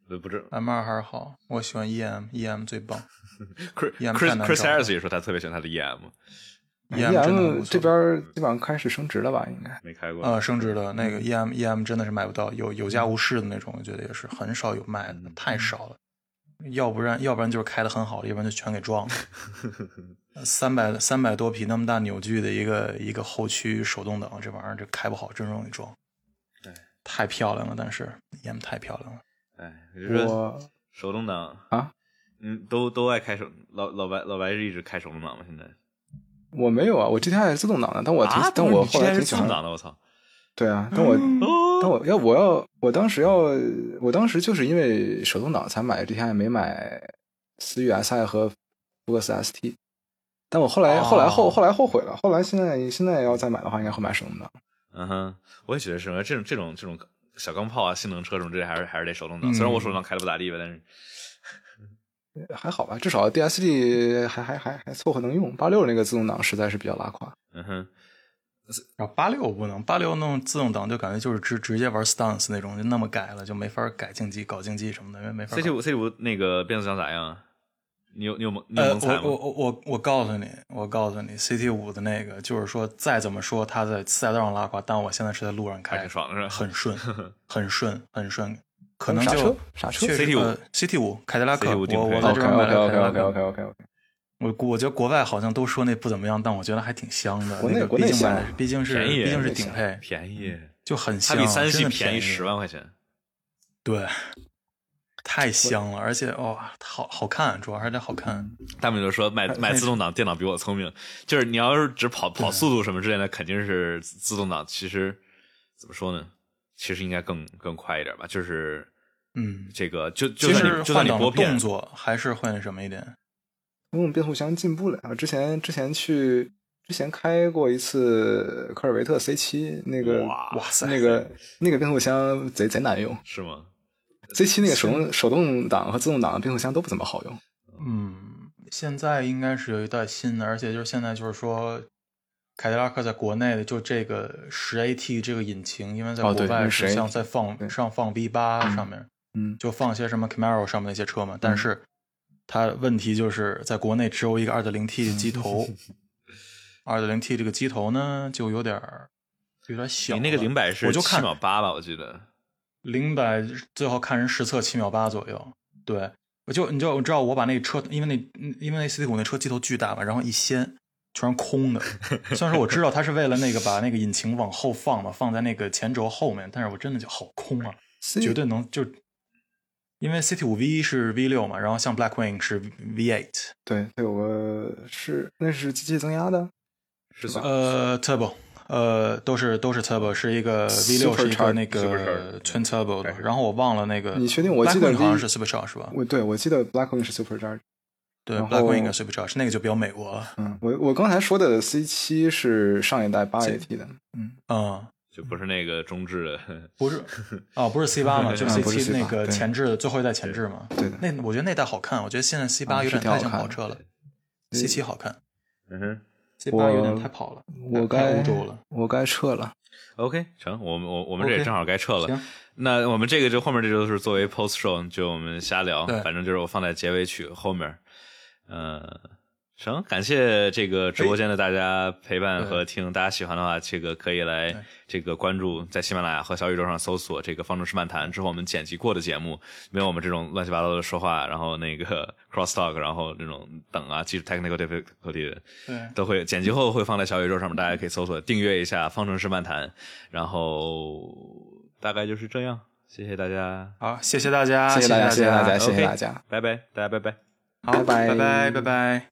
不不知 M 二还是好，我喜欢 EM，EM 最棒 (laughs) Chris EM Chris Chris Harris 也说他特别喜欢他的 EM，，EM 真的很 EM 不错这边基本上开始升值了吧？应该没开过。呃，升值了那个 EM EM 真的是买不到，有有价无市的那种，我觉得也是很少有卖的，太少了。要不然要不然就是开的很好的，要不然就全给撞了。(laughs) 三百三百多匹那么大扭矩的一个一个后驱手动挡，这玩意儿这开不好真容易撞。对，太漂亮了，但是 EM 太漂亮了。哎，就是我手动挡啊，嗯，都都爱开手老老白老白是一直开手动挡吗？现在我没有啊，我 GTI 是自动挡的，但我挺、啊，但我后来挺喜欢自动挡的，我操！对啊，但我、哦但我要我要我当时要我当时就是因为手动挡才买 GTI，没买思域 SI 和福克斯 ST。但我后来、后来后哦后来后悔了，后来现在现在要再买的话，应该会买手动挡。嗯哼，我也觉得是，这种这种这种小钢炮啊，性能车什么这些还是还是得手动挡。虽然我手动挡开的不咋地吧，但是还好吧，至少 D S D 还还还还凑合能用。八六那个自动挡实在是比较拉胯。嗯哼，然后八六不能，八六弄自动挡就感觉就是直直接玩 stance 那种，就那么改了，就没法改竞技、搞竞技什么的，因为没法。CT 五 CT 五那个变速箱咋样啊？你有你有蒙你有吗？我我我我我告诉你，我告诉你，CT 五的那个就是说，再怎么说它在赛道上拉胯，但我现在是在路上开还挺，爽的是吧？很顺，(laughs) 很顺，很顺，可能就刹车刹车 CT5 呃 CT 五凯迪拉克，CT5 顶配我我在 OK 这边买 OK 了凯迪拉 OK 克 OK OK OK。我我觉得国外好像都说那不怎么样，但我觉得还挺香的。国内那个国内香毕竟买，毕竟是毕竟是顶配，便宜，就很香，它比三系便宜宜十万块钱。对，太香了，而且哇、好好看，主要还得好看。大美就说买还买自动挡电脑比我聪明，就是你要是只跑跑速度什么之类的，肯定是自动挡。其实怎么说呢？其实应该更更快一点吧。就是嗯，这个就就其算你就算你拨片动，作还是会那什么一点。用变速箱进步了啊！之前之前去之前开过一次科尔维特 C 七，那个哇哇塞那个那个变速箱贼贼难用。是吗？C 七那个手动手动挡和自动挡的变速箱都不怎么好用。嗯，现在应该是有一代新的，而且就是现在就是说，凯迪拉克在国内的就这个十 AT 这个引擎，因为在国外那10是像在放对上放 V 八上面，嗯，就放些什么 Camaro 上面那些车嘛，但是它问题就是在国内只有一个 2.0T 的机头，(laughs) 2.0T 这个机头呢就有点儿有点小。你那个零百是七我就看秒八吧，我记得。零百最后看人实测七秒八左右。对，我就你知道我知道我把那个车，因为那嗯因为那 CT 五那车机头巨大嘛，然后一掀全是空的。虽然说我知道它是为了那个把那个引擎往后放嘛，放在那个前轴后面，但是我真的就好空啊，C 绝对能就。因为 CT 五 V 是 V 六嘛，然后像 Blackwing 是 V eight，对，它有个是那是机器增压的，是吧呃，Turbo，呃，都是都是 Turbo，是一个 V 六是一个那个 Twin Turbo 的，对。然后我忘了那个，你确定我记得 Blackwing 好像是 Supercharge 是吧？我对我记得 Blackwing 是 Supercharged。对，Blackwing 应该 Supercharge，那个就比较美国了。嗯，我我刚才说的 C 七是上一代八 AT 的，嗯，嗯，就不是那个中置的。不是，(laughs) 哦，不是 C 八嘛，(laughs) 就嗯 C 七那个前置的最后一代前置嘛。对。的。那我觉得那代好看，我觉得现在 C 八啊有点太像跑车了，C 七好看。嗯哼，C 八有点我太跑了，我该欧洲了。我该撤了。，OK，成，我们我我们这也正好该撤了。行，那我们这个就后面这就是作为 post show，就我们瞎聊，反正就是我放在结尾曲后面。呃，行，感谢这个直播间的大家陪伴和听，大家喜欢的话，这个可以来这个关注，在喜马拉雅和小宇宙上搜索这个方程式漫谈，之后我们剪辑过的节目，没有我们这种乱七八糟的说话，然后那个 (laughs) cross talk，然后这种等啊，技术 technical difficulty。对，都会剪辑后会放在小宇宙上面，大家可以搜索订阅一下方程式漫谈，然后大概就是这样。谢谢大家，好，谢谢大家，谢谢大家，谢谢大家，谢谢大家。拜拜，大家拜拜。好，拜拜拜拜，拜拜。